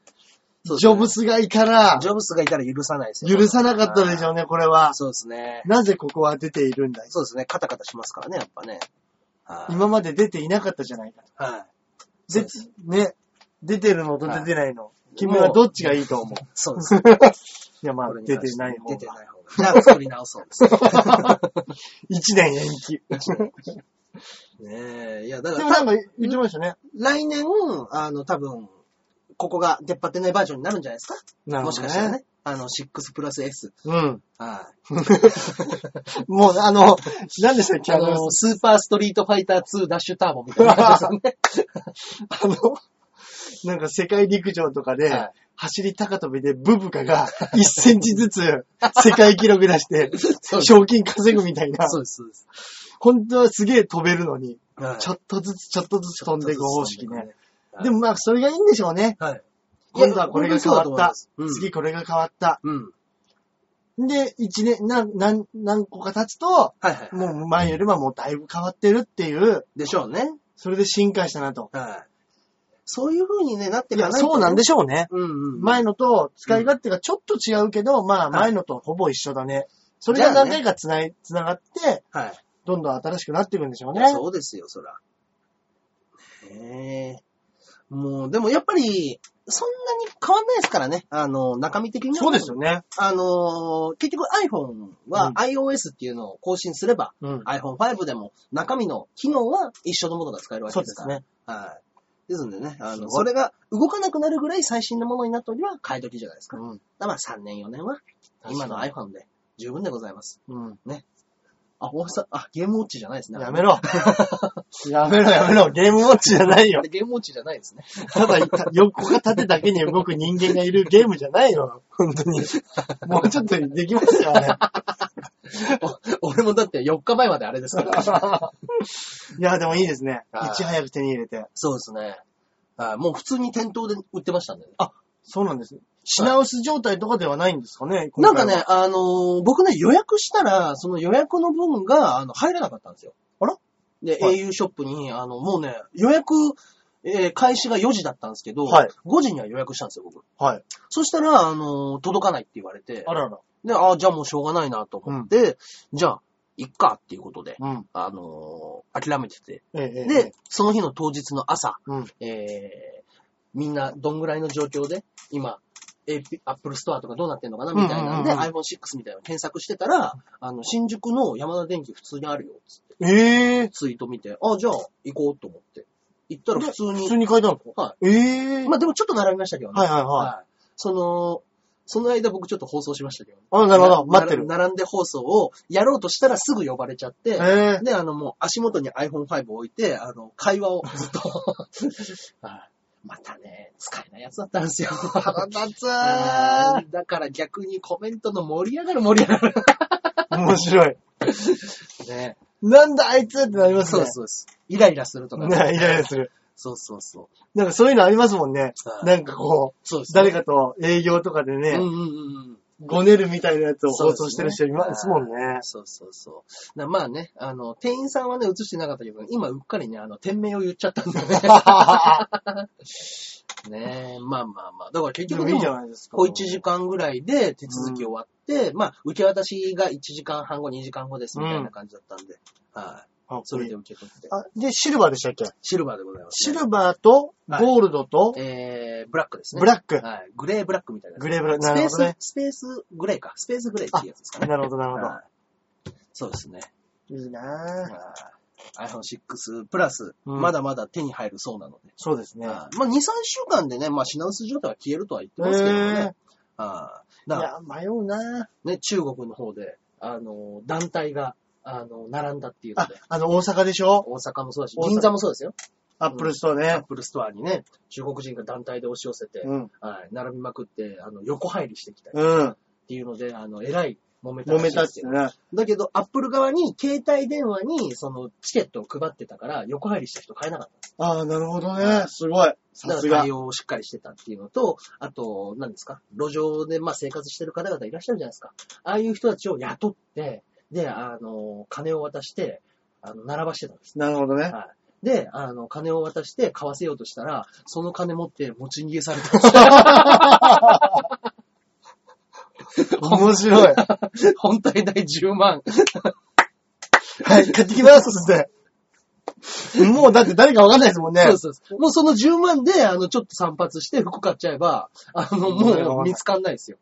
ジョブスがいたら、ジョブスがいたら許さないですよ。許さなかったでしょうね、これは。そうですね。なぜここは出ているんだい？そうですね。カタカタしますからね、やっぱね。はい。今まで出ていなかったじゃないか。はい。で、ね、出てるのと出てないの。君はどっちがいいと思う？そうです。いや、まあ出ててない方が。出てない方が。じゃあ作り直そうです。一年延期。ねえ。いや、だから、でもなんか言ってましたね。来年、あの、多分、ここが出っ張ってないバージョンになるんじゃないですか？もなるほどしかしたらね。。あの、6プラス S。うん。はい。もう、あの、何でしたっけ？ああの、の、スーパーストリートファイター2ダッシュターボみたいな感じですよね。あの、なんか世界陸上とかで、はい走り高跳びでブブカが1センチずつ世界記録出して。賞金稼ぐみたいな。そうです、そうです。本当はすげえ飛べるのに、はいちょっとずつちょっとずつ飛んでいく方式ね。。はいでも、まあ、それがいいんでしょうね。はい。今度はこれが変わった。うん。次これが変わった。うん。で、一年、な、何、何個か経つと、はいはい。もう前よりはもうだいぶ変わってるっていう、でしょうね。それで進化したなと。はい。そういう風にね、なっていかないとねそうなんでしょうね。うんうん。前のと使い勝手がちょっと違うけど、まあい前のとほぼ一緒だね。それが何回かつない、つながって、はい。どんどん新しくなっていくんでしょうね。そうですよ、そら。へえ。もう、でもやっぱり、そんなに変わんないですからね。あの、中身的にはそうですよね。あの、結局 iPhone はうん iOS っていうのを更新すれば、うん。iPhone5 でも中身の機能は一緒のものが使えるわけそうでから。ですすね。はい。ですんでね、あの、それが動かなくなるぐらい最新のものになっておりは買い時じゃないですか。うん。だからまあ3年4年は今の iPhone で十分でございます。うん。あ、大橋さん、あ、ゲームウォッチじゃないですね。やめろ。やめろやめろ。ゲームウォッチじゃないよあ。れゲームウォッチじゃないですね。ただ、横が縦だけに動く人間がいるゲームじゃないよ。本当に。もうちょっとできますよね。お 俺もだって4日前まであれですから。いや、でもいいですね。はいいち早く手に入れて。そうですね。はいもう普通に店頭で売ってましたんでね。あ、そうなんです。品薄状態とかではないんですかねなんかね、、あのー僕ね、予約したら、その予約の分が、あの、入らなかったんですよ。あら？で、はい au ショップに、あの、もうね、予約、えー開始が4時だったんですけど、はい5時には予約したんですよ、僕。はい。そしたら、あのー届かないって言われて、あらら。で、あじゃあもうしょうがないなと思って、じゃあ、いっかっていうことで、うん。あのー諦めてて。ええええで、その日の当日の朝、うん。えーみんなどんぐらいの状況で、今、AP Apple Store とかどうなってんのかなみたいなんで、うんうんうん iPhone6 みたいなの検索してたら、あの、新宿の山田電機普通にあるよ、つってええツイート見て、あ、じゃあ行こうと思って。行ったら普通に普通、に書いてあるんですかはええい。まあでもちょっと並びましたけどね。はいはいはい。い。その、その間僕ちょっと放送しましたけど、あ、なるほど。待ってる。な並んで放送をやろうとしたらすぐ呼ばれちゃって、ええで、あの、もう足元に iPhone5 置いて、あの、会話をずっと、はいまたね、使えないやつだったんですよ。腹立つだから逆にコメントの盛り上がる盛り上がる。面白い。ね。なんだあいつってなりますね。そうそうです。イライラするとかね、イライラする。そうそうそう。なんかそういうのありますもんね。はいなんかこう、そうです、誰かと営業とかでね、うんうんうんうん。ごねるみたいなやつを放送してる人いますもんね。そうそうそう。だまあね、あの、店員さんはね、映してなかったけど、今うっかりね、あの、店名を言っちゃったんだ よね。ねえ、まあまあまあ。だから結局でもいいじゃないですか。こう1時間ぐらいで手続き終わって、まあ、受け渡しが1時間半後、2時間後ですみたいな感じだったんで、はい。あそれで受け取って。あで、シルバーでしたっけ？シルバーでございます、シルバーと、はいゴールドと、えー、ブラックですね。ブラック。はい。グレーブラックみたいな。グレーブラック。スペーなるほどねス、。スペースグレーか。スペースグレーっていうやつですかね。なるほど、なるほど。はいそうですね。いいなぁ。はい iPhone6 プラス、うんまだまだ手に入るそうなので。そうですね。はいまあ、2、3週間でね、まあ、品薄状態は消えるとは言ってますけどね。はいだからいや、迷うなぁ。ね、中国の方で、あの、団体が、あの、並んだっていうのあで、、あの、大阪でしょ？大阪もそうだし大阪、銀座もそうですよ。アップルストアアッね。プルストアにね、中国人が団体で押し寄せて、うん。はい、並びまくって、あの、横入りしてきたりっうん。ていうので、あの、えらい揉めた揉めたって。ね。だけど、アップル側に携帯電話にそのチケットを配ってたから、横入りした人買えなかった。ああ、なるほどね。すごい。ださすがから対。応をしっかりしてたっていうのと、あと、何ですか？路上でまあ生活してる方々いらっしゃるじゃないですか。ああいう人たちを雇って、で、あの、金を渡して、あの、並ばしてたんです。なるほどね。はい。で、あの、金を渡して買わせようとしたら、その金持って持ち逃げされた。面白い。本体代10万。はい、買ってきますっつって。もうだって誰かわかんないですもんね。そうそうそう。もうその10万で、あの、ちょっと散髪して服買っちゃえば、あの、もう見つかんないですよ。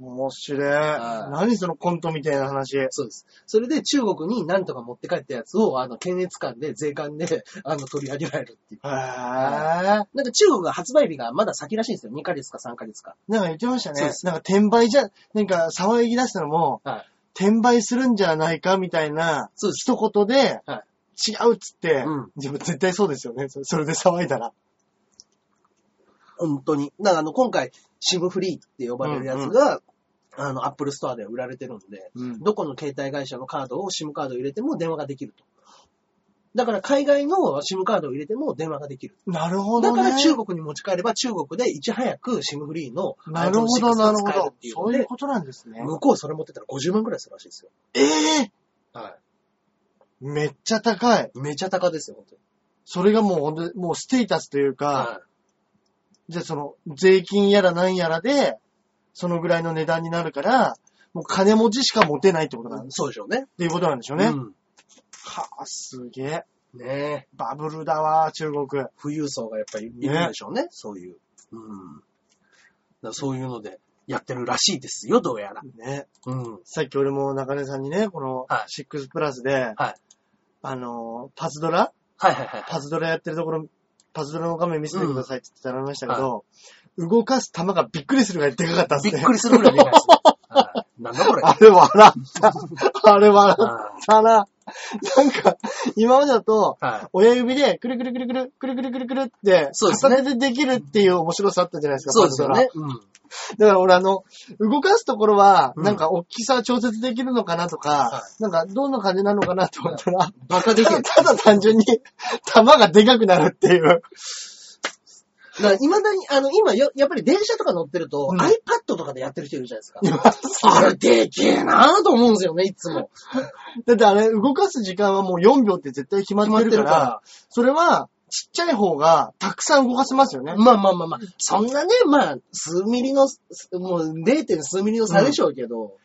面白い。はい何そのコントみたいな話。そうです。それで中国に何とか持って帰ったやつを、あの、検閲官で、税関で、あの、取り上げられるっていう。へぇー。なんか中国が発売日がまだ先らしいんですよ。2ヶ月か3ヶ月か。なんか言ってましたそうです。ねなんか転売じゃ、なんか騒ぎ出したのも、はい。転売するんじゃないかみたいなそうです。一言で、は違うっつって、うん自分絶対そうですよね。そそれで騒いだら。本当に。だからあの、今回、 SIM フリーって呼ばれるやつが、あの、 Apple Store で売られてるんで、うん。どこの携帯会社のカードを、 SIM カードを入れても電話ができると。だから海外の SIM カードを入れても電話ができる。なるほどね。だから中国に持ち帰れば中国でいち早く SIM フリーのなるほど、iPhone6 なるほるっ。ていうので、そういうことなんですね。向こうそれ持ってたら50万くらいするらしいですよ。ええはめっちゃ高い。い。めちゃ高ですよ、本当に。それがもうほんと、もうステータスというか、はじゃあその、税金やらなんやらで、そのぐらいの値段になるから、もう金持ちしか持てないってことなんい。です。そうでしょうね。っていうことなんでしょうね。うんはあ、すげえ。ねえ。バブルだわ、中国。富裕層がやっぱりいるんでしょうね。そういう。うん。だそういうのでやってるらしいですよ、どうやら。ね。うん。さっき俺も中根さんにね、このは6プラスで、はいあの、パズドラ？はいはいはい。パズドラやってるところ、パズドラの画面見せてくださいって言ってたらましたけど、動かす玉がびっくりするぐらいでかかったっすね。びっくりするぐらいでかいですね。はいなんだこれ。あれ笑った。あれ笑っはたな。なんか、今までだと。親指でくるくるくるくる、くるくるくるくるって、そうですね片手でできるっていう面白さあったじゃないですか、そうですよね。う。だから俺あの、動かすところは、うんなんか大きさ調節できるのかなとか、はなんかどんな感じなのかなと思ったら、バカでけえ。ただ単純に玉がでかくなるっていう。だから未だに、あの、今よ、やっぱり電車とか乗ってると、うん iPad とかでやってる人いるじゃないですか。あれでけえなぁと思うんですよね、いつも。だってあれ、動かす時間はもう4秒って絶対決まってるから、それは、ちっちゃい方がたくさん動かせますよね。まあまあまあまあ、そんなね、まあ、数ミリの、もう 0. 数ミリの差でしょうけど、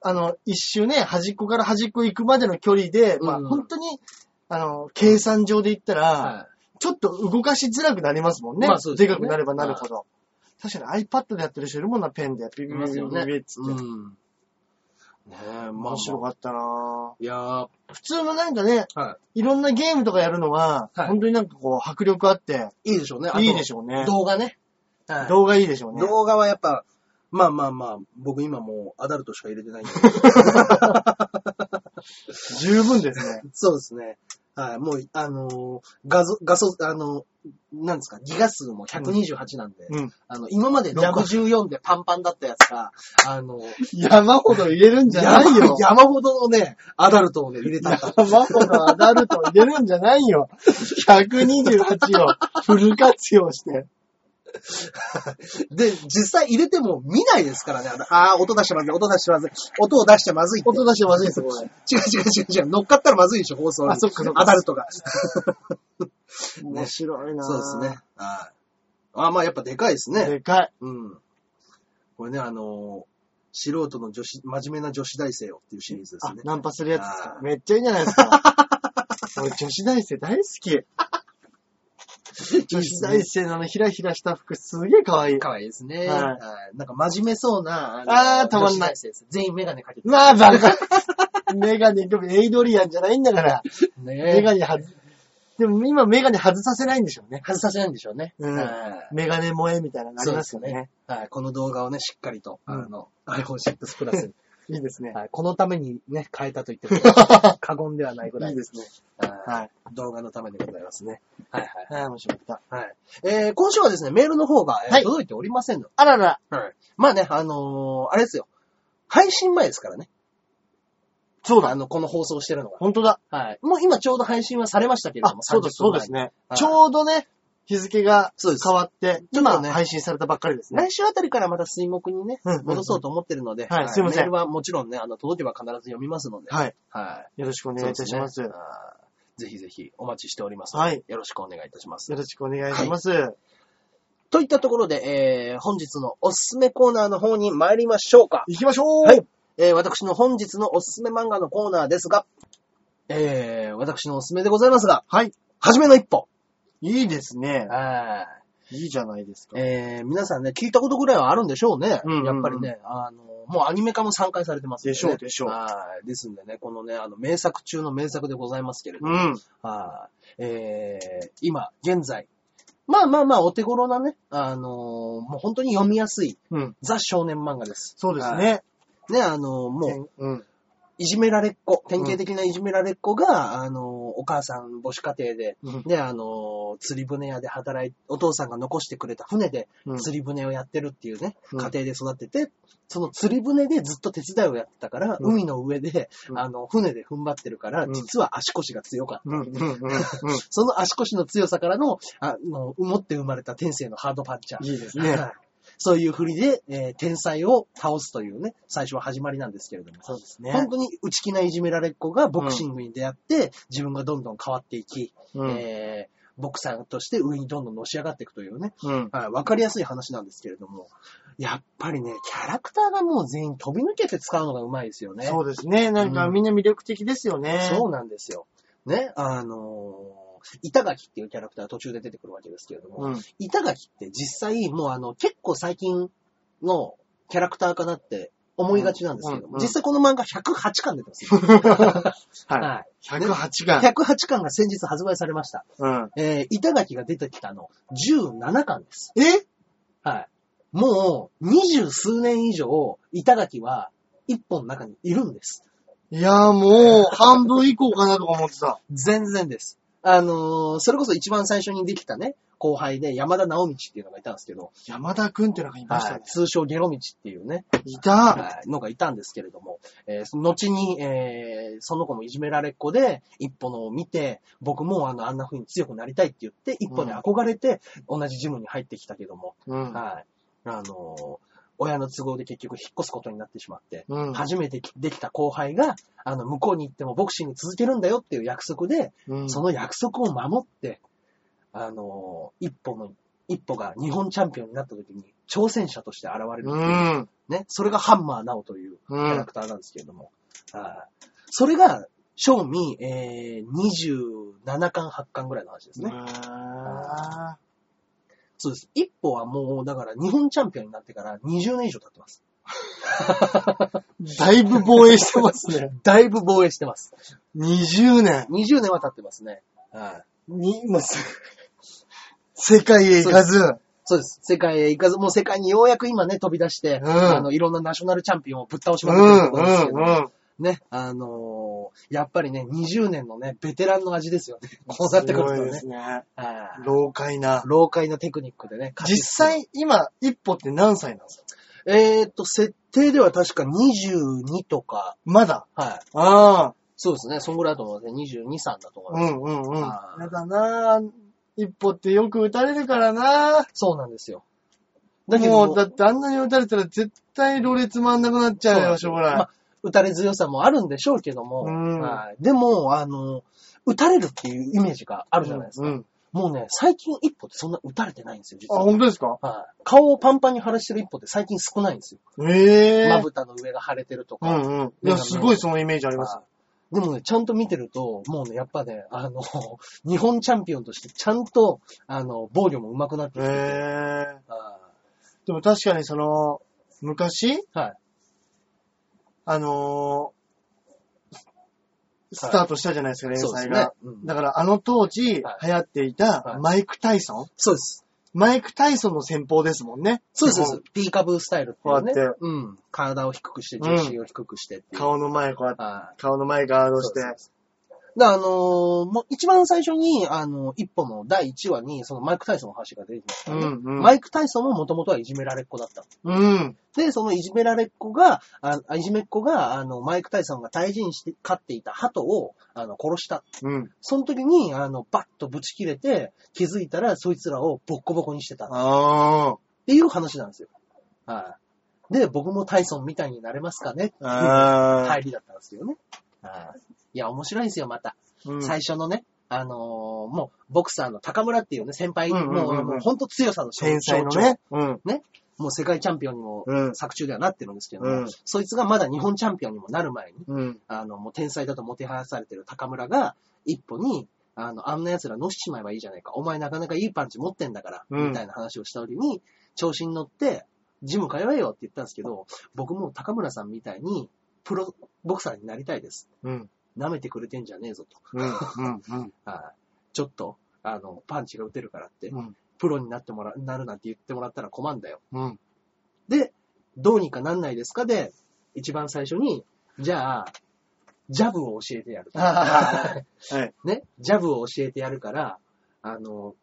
あの、一周ね、端っこから端っこ行くまでの距離で、まあうん本当に、あの、計算上で言ったら、はちょっと動かしづらくなりますもんね。まあそうですよねでかくなればなるほど。確かに iPad でやってる人いるもんな、ペンで。ビい。ビいますよね。ビビビビッつって。うん。ねえ、まあ、面白かったなぁいやー、普通のなんかね、はいろんなゲームとかやるのは、はい本当になんかこう、迫力あって、い。いいでしょうね。あといいでしょうね。動画ね。はい動画いいでしょうね。動画はやっぱ、まあまあまあ、僕今もうアダルトしか入れてないんで。十分ですね。そうですね。はい。もう、あのー画像、画素、あのなんですか、ギガ数も128なんで、うん。あの、今まで64でパンパンだったやつが、あの、山ほど入れるんじゃないよ。山ほどのね、アダルトをね、入れたんだ。山ほどアダルト入れるんじゃないよ。128をフル活用して。で、実際入れても見ないですからね。あのあー、音出してまずい、音出してまずい、音を出してまずい。音出してまずいです、これ。違う違う違う違う。乗っかったらまずいでしょ、放送に。あそっかそっかアダルトが。面白いなそうですね。。はい。あーまあやっぱでかいですね。でかい。うん。これね、あのー素人の女子、真面目な女子大生よっていうシリーズですね、。あナンパするやつですかめっちゃいいんじゃないですか。俺女子大生大好き。女子大生のあのひらひらした服すげえ可愛い。かわいいですね。はいはいなんか真面目そうな、のあーたまんない女子大生です全員メガネかけてる。まあ、バカ。メガネ、でもエイドリアンじゃないんだから。メねガネ外、でも今メガネ外させないんでしょうね。外させないんでしょうね。うんはいメガネ萌えみたいなのありますよね。はい。この動画をね、しっかりと、うんあの、iPhone6 プラスに、いいですね。はい。このためにね、変えたと言っても過言ではないぐらい。いいですね。はいはい。動画のためでございますね。はいはい。はい、面白かった。はい。えー、今週はですね、メールの方が、えーはい届いておりませんの。あらら。はい。まあね、あのーあれですよ。配信前ですからね。そうだ。あの、この放送してるのが。本当だ。はい。もう今ちょうど配信はされましたけれども、、あそうです、そうですね。ね。はいちょうどね、日付がそうです変わって、今ちょっとね配信されたばっかりですね。来週あたりからまた水木にねうんうんう、ん戻そうと思ってるので、はいすいませんメールはもちろんね、あの、届けば必ず読みますので、はい。はい。よろしくお願いいたします。ぜひぜひお待ちしております。はい。よろしくお願いいたしますよ。ろしくお願いします。といったところで、えー、本日のおすすめコーナーの方に参りましょうか。行きましょうはい。えー、私の本日のおすすめ漫画のコーナーですが、えー、私のおすすめでございますが、はい。はじめの一歩。いいですね。はいいじゃないですか。えー、皆さんね、聞いたことぐらいはあるんでしょうね。うんうんうんやっぱりね、あの、もうアニメ化も3回されてますんねでしょうでしょうはい。ですんでね、このね、あの、名作中の名作でございますけれども、うん。はい。えー、今、現在、まあまあまあ、お手頃なね、あのーもう本当に読みやすい、うん。ザ少年漫画です。そうですはい。ね。ね、あのーもう、うん。いじめられっ子、典型的ないじめられっ子が、あのーお母さん母子家庭で、うんで、あのー釣り船屋で働いお父さんが残してくれた船でうん釣り船をやってるっていうね、うん家庭で育ってて、その釣り船でずっと手伝いをやってたから、うん海の上で、うんあの、船で踏ん張ってるから、うん実は足腰が強かった。うん。うん。うん。その足腰の強さからの、あの、持って生まれた天性のハードパンチャー。いいですね。はいそういう振りで、えー天才を倒すというね、最初は始まりなんですけれども。そうですね。本当に内気ないじめられっ子がボクシングに出会って、自分がどんどん変わっていき、うん。えーボクサーとして上にどんどんのし上がっていくというね、うん。はいわかりやすい話なんですけれども、やっぱりね、キャラクターがもう全員飛び抜けて使うのがうまいですよね。そうですね。なんかみんな魅力的ですよね。そうなんですよ。ね、あのー板垣っていうキャラクター途中で出てくるわけですけれども、うん。板垣って実際もうあの結構最近のキャラクターかなって思いがちなんですけども、うんうん実際この漫画108巻出てますよ。は はい。い。108巻。108巻が先日発売されました。うん。えー、板垣が出てきたの17巻です。え？はい。もう二十数年以上板垣は一本の中にいるんです。いやーもう、半分以降かなとか思ってた。全然です。あのーそれこそ一番最初にできたね、後輩で山田直道っていうのがいたんですけど、山田くんってのがいましたね。はい通称ゲロ道っていうね、いた。はいのがいたんですけれども、えーその後に、えーその子もいじめられっ子で、一歩のを見て、僕もあの、あんな風に強くなりたいって言って、一歩に憧れて、同じジムに入ってきたけども、うん。はい。あのー親の都合で結局引っ越すことになってしまって、うん。初めてできた後輩が、あの、向こうに行ってもボクシング続けるんだよっていう約束で、うんその約束を守って、あのー一歩の、一歩が日本チャンピオンになった時に挑戦者として現れるうう、ん。ね、それがハンマーナオといううキャラん。クターなんですけれども、はいそれが、正味、えー、27巻、8巻ぐらいの話ですね。あそうです。一歩はもう、だから日本チャンピオンになってから20年以上経ってます。ーだいぶ防衛してますね。だいぶ防衛してます。20年。20年は経ってますね。はい。に、もうせ 世界へ行かず。そうです。世界へ行かず、もう世界にようやく今ね、飛び出して、うんあの、いろんなナショナルチャンピオンをぶっ倒しうまくってるとん、ころですけど、うん、うん。ね、あのーやっぱりね、20年のね、ベテランの味ですよね。こうなってくるとねすごいで。すね。はい老快な。老快なテクニックでね。実際、今、一歩って何歳なんですか？えーっと、設定では確か22とか、まだ？はい。ああ。そうですね。そんぐらいだと思うんですね。22、3だと思いうます。んうんうん。あーやだなぁ。一歩ってよく打たれるからなそうなんですよ。だぁ。けど、もう、だってあんなに打たれたら絶対ろれつ回んなくなっちゃうよ、将来。まあ打たれ強さもあるんでしょうけども、うんはい、でも、あの、打たれるっていうイメージがあるじゃないですか。うん。もうね、最近一歩ってそんな打たれてないんですよ、実あ、は。本当ですか？はい、顔をパンパンに腫らしてる一歩って最近少ないんですよ。ええまぶたの上が腫れてるとうか。んうん。いや、すごいそのイメージあります。はいでもね、ちゃんと見てると、もうね、やっぱね、あの、日本チャンピオンとしてちゃんと、あの、防御も上手くなってきてて、ええはでも確かにその、昔？いはい。あのースタートしたじゃないですか、連そうですね載が。。うんだからあの当時はい流行っていたはいマイク・タイソン？そうです。マイク・タイソンの戦法ですもんね。そうですそうカブースタイルっていうね。こうやってうん。体を低くして、重心を低くしてっていう。顔の前こうやって、はい顔の前ガードして。そうですだあのーもう一番最初に、あの一歩の第1話に、そのマイク・タイソンの話が出てきましたね。うんうん。マイク・タイソンももともとはいじめられっ子だった。うん。で、そのいじめられっ子が、あいじめっ子が、あの、マイク・タイソンが大事にして飼っていた鳩を、あの、殺した。うん。その時に、あの、バッとぶち切れて、気づいたら、そいつらをボッコボコにしてた。っあていう話なんですよ。はい。で、僕もタイソンみたいになれますかねっていうあ。ああ。入りだったんですよね。はい。いや、面白いんですよ、また。うん最初のね、あのーもう、ボクサーの高村っていうね、先輩、うんうんうんうんもう、もう本当強さの象天才のね。うん。もう世界チャンピオンにもうん。作中ではなってるんですけども、うんそいつがまだ日本チャンピオンにもなる前に、うん。あの、もう天才だともてはやされてる高村が、一歩に、あの、あんな奴ら乗しちまえばいいじゃないか。お前なかなかいいパンチ持ってんだから、うんみたいな話をした時に、調子に乗って、ジム通えよって言ったんですけど、僕も高村さんみたいに、プロボクサーになりたいです。うん。舐めてくれてんじゃねえぞと。うん。うん。うん。はいちょっと、あの、パンチが打てるからって、うん。プロになってもら、なるなんて言ってもらったら困んだよ。うん。で、どうにかなんないですかで、一番最初に、じゃあ、ジャブを教えてやる。はい。ね、ジャブを教えてやるから、あの、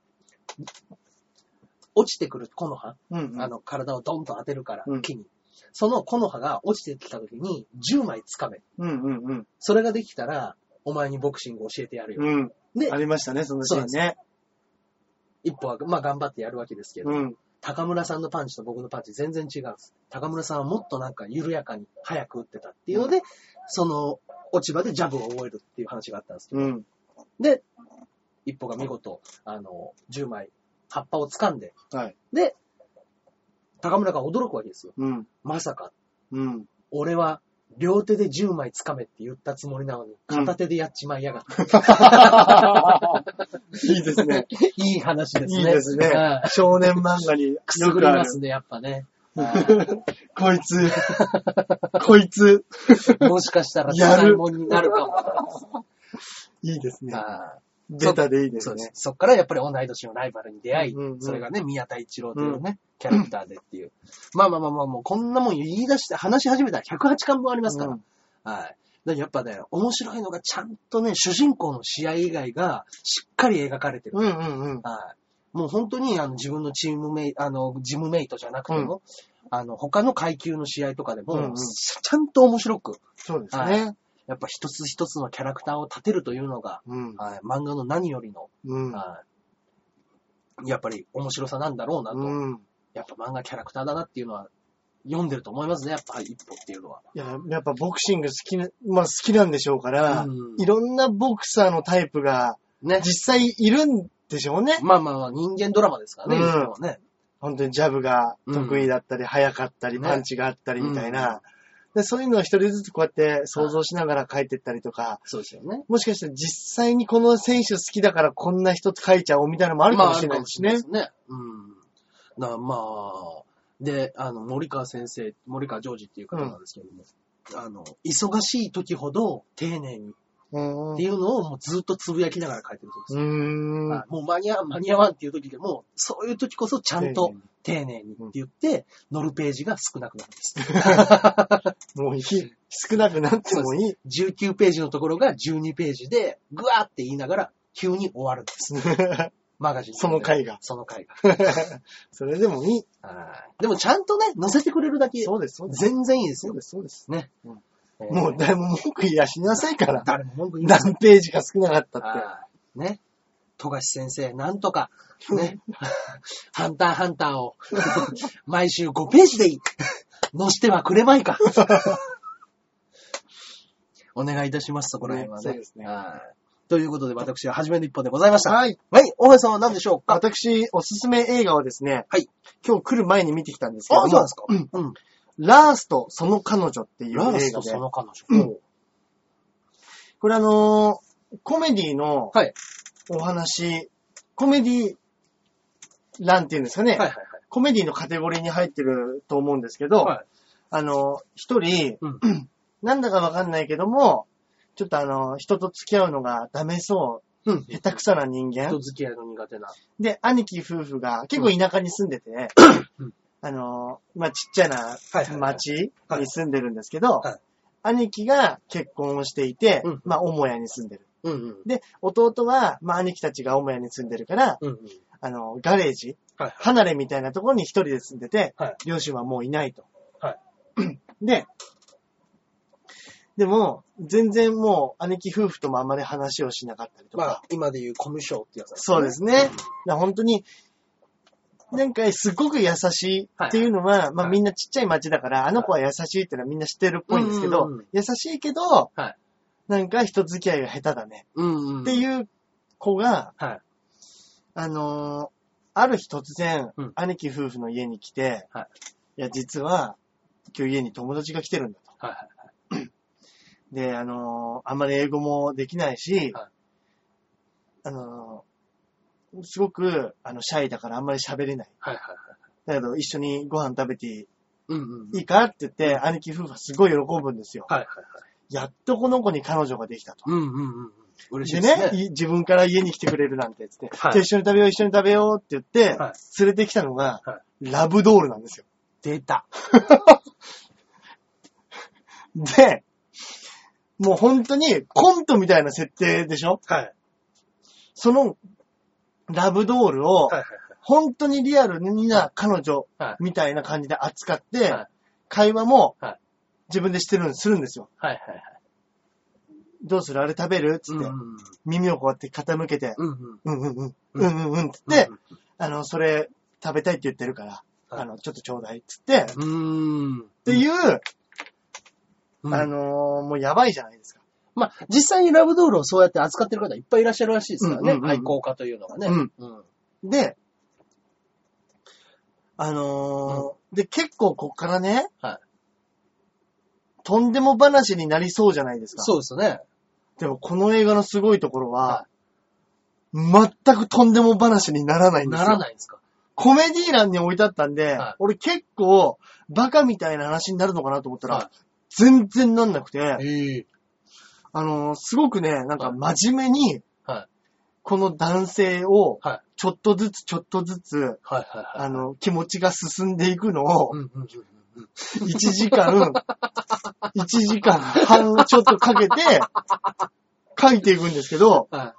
落ちてくる木の葉、うん。あの、体をドンと当てるから、うん木に。その木の葉が落ちてきた時に10枚掴め。うん。うん。うん。それができたら、お前にボクシング教えてやるよ。うん。であ、りましたね、そのシーンね。一歩は、まあ頑張ってやるわけですけど、うん。高村さんのパンチと僕のパンチ全然違うんです。高村さんはもっとなんか緩やかに早く打ってたっていうので、その落ち葉でジャブを覚えるっていう話があったんですけど、うん。で、一歩が見事、あの、10枚葉っぱを掴んで、はい。で、高村が驚くわけですよ。うん。まさか、うん。俺は両手で10枚掴めって言ったつもりなのに、片手でやっちまいやがった。いいですね。いい話ですね。いいですねはい。少年漫画にくすよくあるぐりま。すね、やっぱね。こいつ、こいつ、もしかしたら、やるサイモンになるかも。いいですね。あベタでいいですねそうです。。そっからやっぱり同い年のライバルに出会い、うんうんそれがね、宮田一郎というね、キャラクターでっていう。まあまあまあまあ、もうこんなもん言い出して、話し始めたら108巻分ありますから。うんはい。だやっぱね、面白いのがちゃんとね、主人公の試合以外がしっかり描かれてる。うんうんうん。はい。もう本当にあの自分のチームメイあの、ジムメイトじゃなくても、あの、他の階級の試合とかでも、うんうんちゃんと面白く、そうですはね。やっぱ一つ一つのキャラクターを立てるというのが、うん。はい、漫画の何よりの、うん。はい、やっぱり面白さなんだろうなと、うん。やっぱ漫画キャラクターだなっていうのは、読んでると思いますね、やっぱ一歩っていうのは。いや、やっぱボクシング好きな、まあ好きなんでしょうから、うんいろんなボクサーのタイプがね。実際いるんでしょうね。まあまあまあ、人間ドラマですからね、うんね。本当にジャブが得意だったり、速かったり、ねパンチがあったりみたいな。でそういうのを一人ずつこうやって想像しながら書いてったりとか、そうですよね。もしかしたら実際にこの選手好きだからこんな人書いちゃおうみたいなのもあるかもしれないですね。まああるかもしれないですね。うん。なまあ、で、あの、森川先生、森川ジョージっていう方なんですけども、あの、忙しい時ほど丁寧にうん。っていうのをもうずっとつぶやきながら書いてるそうです。うーん。はいもう間に合わん、間に合わんっていう時でも、そういう時こそちゃんと丁寧にって言って、乗るページが少なくなるんです。もういい。少なくなってもいい。19ページのところが12ページで、ぐわーって言いながら、急に終わるんです。マガジン。その回が。その回が。それでもいい。はいでもちゃんとね、載せてくれるだけ、そうです、そうです。全然いいですよ。そうです、そうです。ね。うんえーもう誰も文句言いやしなさいから。誰も文句言いません何ページが少なかったって。はいね。富樫先生、なんとか、ね。ハンターハンターを、毎週5ページでいい。載してはくれまいか。お願いいたします、そこら辺はね。ねそうですねはい。ということで、私は初めの一歩でございました。はい。はい、大橋さんは何でしょうか？私、おすすめ映画はですね、はい。今日来る前に見てきたんですけどあ、も、そうなんですかうんうん。ラースとその彼女っていう映画でラースとそ、の彼女。うんこれあのーコメディのはい。お話、コメディ欄っていうんですかね、はいはいはい。コメディのカテゴリーに入ってると思うんですけど、はいあのー一人、うん なんだかわかんないけども、ちょっとあのー人と付き合うのがダメそう、うん。下手くそな人間人。付き合いの苦手な。で、兄貴夫婦が結構田舎に住んでて、うんあのー、まあ、ちっちゃな町はいに住んでるんですけど、はい兄貴が結婚をしていて、うんまあ、母屋に住んでる。うんうん。で、弟は、まあ、兄貴たちが母屋に住んでるから、うんうん。あの、ガレージ、はい。離れみたいなところに一人で住んでて、はい両親はもういないと。は で、でも、全然もう、兄貴夫婦ともあんまり話をしなかったりとか、まあ、今で言うコミュ障ってやつ。そうですね。だから本当に、なんかすごく優しいっていうのは、まあはいみんなちっちゃい町だから、あの子は優しいってのはみんな知ってるっぽいんですけど、優しいけど、はいなんか人付き合いが下手だね。っていう子が、はい。あのーある日突然、うん兄貴夫婦の家に来て、はいいや、実は、今日家に友達が来てるんだと。はいはい。で、あのーあんまり英語もできないし、はいあのーすごく、あの、シャイだからあんまり喋れない。はいはいはい。だけど、一緒にご飯食べていうんうん。いいかって言って、兄貴夫婦はすごい喜ぶんですよ。はいはいはい。やっとこの子に彼女ができたと。うんうんうんうん。嬉しでいですね。ね、い自分から家に来てくれるなんて言って、はいじゃあ一緒に食べよう、一緒に食べようって言って、はい連れてきたのが、はラブドールなんですよ。出た。で、もう本当にコントみたいな設定でしょ？はい。そのラブドールを本当にリアルな彼女はい。みたいな感じで扱って、はい会話もはい自分でしてるするんですよ。はいはいはい。どうする？あれ食べる？つって、うん耳をこうやって傾けて、うんうん。うんうんうん、ううんんうんうんっつって、あの、それ食べたいって言ってるから、はいあの、ちょっとちょうだいっつって、っうん。うーん。ていう、うんあのーもうやばいじゃないですか。まあ、実際にラブドールをそうやって扱ってる方いっぱいいらっしゃるらしいですからね。うんうんうん愛好家というのがね。うんうん。で、あのーで、結構こっからね、はいとんでも話になりそうじゃないですか。そうですね。でもこの映画のすごいところは、全くとんでも話にならないんですよ。ならないんですか？コメディ欄に置いてあったんで、はい俺結構バカみたいな話になるのかなと思ったら、はい全然なんなくて、ええ。あのーすごくね、なんか真面目に、はい。この男性をはい。ちょっとずつちょっとずつ、はいはいはい。あの、気持ちが進んでいくのをう、んうんうんうん。1時間、1時間半ちょっとかけて、書いていくんですけど、はい。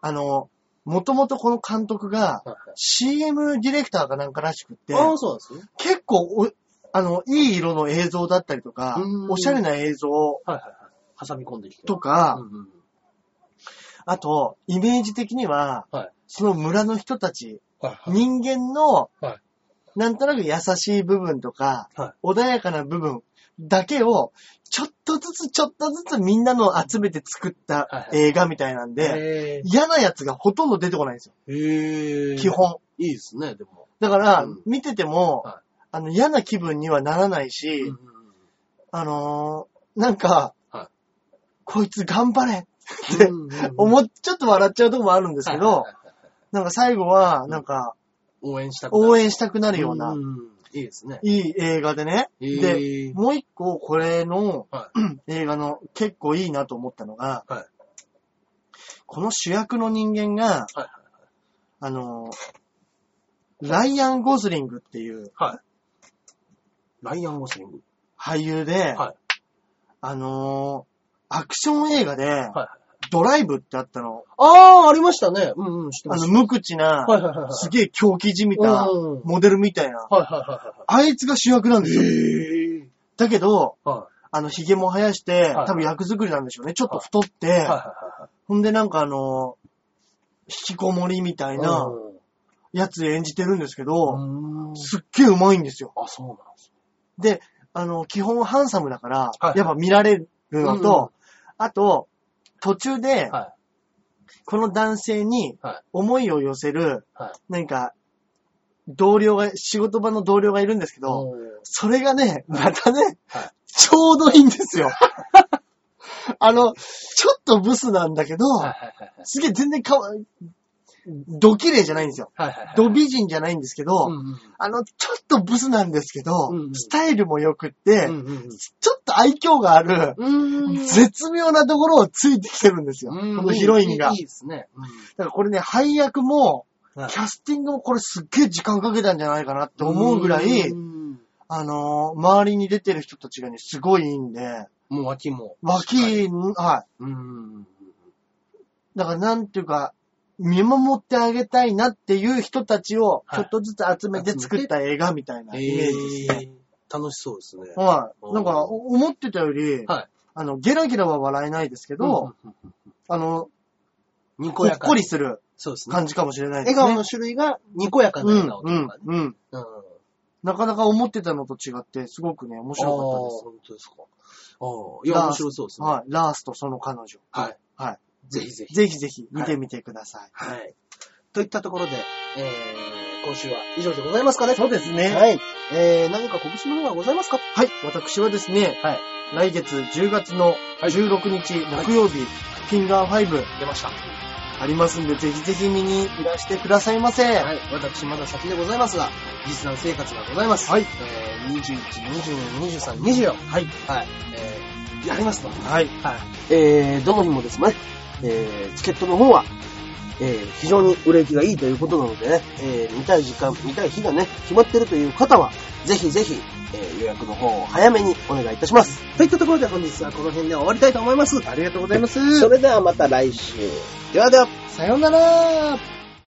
あの、もともとこの監督がはい CM ディレクターかなんからしくって、ああ、そうなんですね。結構お、あの、いい色の映像だったりとかう、んおしゃれな映像はいはいはい。挟み込んできて。とか、うんうん。あと、イメージ的には、はいその村の人たち、はいはい。人間のはい、なんとなく優しい部分とか、は穏やかな部分だけを、ちょっとずつちょっとずつみんなの集めて作ったはいはい映画みたいなんで、へ嫌なやつがほとんど出てこないんですよ。え。へえ。基。本。いいですね、でも。だからうん、見ててもは、あの、嫌な気分にはならないし、うんあのーなんかはい、こいつ頑張れって思っ、ちょっと笑っちゃうとこもあるんですけどなんか最後は、なんか、応援したくなる応援したくなるような、んいいですね。いい映画でね。へで、え。もう一個これのは 映画の結構いいなと思ったのが、はいこの主役の人間が、はいあの、ライアン・ゴズリングっていうはい。ライアン・ゴスリング。俳優で、はいあのアクション映画で、はい。ドライブってあったの。ああ、ありましたね。うんうん、知ってます。あの、無口な、はいはいはいはい。すげえ狂気じみたうんモデルみたいな。はいはいはいはあいつが主役なんですよ。い。だけど、はあの、髭も生やして、はい多分役作りなんでしょうね。ちょっと太って、い。はいはほんでなんかあの、引きこもりみたいい。なやつ演じてるんですけど、うん。すっげえ上手いんですよ。あ、そうなんですで、あの、基本ハンサムだから、はいやっぱ見られるのと、あと、途中で、はこの男性にはい。思いを寄せる、はい。なんか、同僚が、仕事場の同僚がいるんですけい。ど、おー。それがね、またね、はい。ちょうどいいんですよ。あの、ちょっとブスなんだけど、はいはいはいすげえ全然かわ、ド綺麗じゃないんですよ。はいはいはい。ド美人じゃないんですけど、うんうんあの、ちょっとブスなんですけど、うんうんスタイルも良くって、うんうんちょっと愛嬌がある。絶妙なところをついてきてるんですよ。うんこのヒロインが。いいいいですね。だからこれね、配役も、はいキャスティングもこれすっげえ時間かけたんじゃないかなって思うぐらい、うんあのー周りに出てる人たちがね、すごいいいんで、もう脇も。脇、はうん。い。だからなんていうか、見守ってあげたいなっていう人たちを、はいちょっとずつ集めて作った映画みたいなイメージですね。えー、楽しそうですね。はい。なんか、お思ってたより、はい。あの、ゲラゲラは笑えないですけど、うんうんうんあの、にこやかほっこりするそうですね。感じかもしれないですね。笑顔の種類がにこやかなうん、笑顔とうんかね。、うん。うん。なかなか思ってたのと違って、すごくね、面あ白かったです。ー本当ですか。ああ、いや、面白そうですね。はい。ラースとその彼女。はい。はぜひぜい。ひ。ぜひぜひ見てみてください。はい。といったところで、えー、今週は以上でございますかね。そうですね。はい。えー、何か告知の方はございますか？はい。私はですね、はい。来月10月の16日木曜日、フィンガー5出ました。ありますんで、ぜひぜひ見にいらしてくださいませ。はい。私まだ先でございますが、実弾生活がございます。はい。えー、21、22、23、24。はい。はい。えー、やりますと。はい。はい。えー、どの日もですね、えー、チケットの方は、えー、非常に売れ行きがいいということなのでね、えー、見たい時間、見たい日がね、決まってるという方は、ぜひぜひ、えー、予約の方を早めにお願いいたします。といったところで本日はこの辺で終わりたいと思います。ありがとうございます。それではまた来週。ではでは。さようなら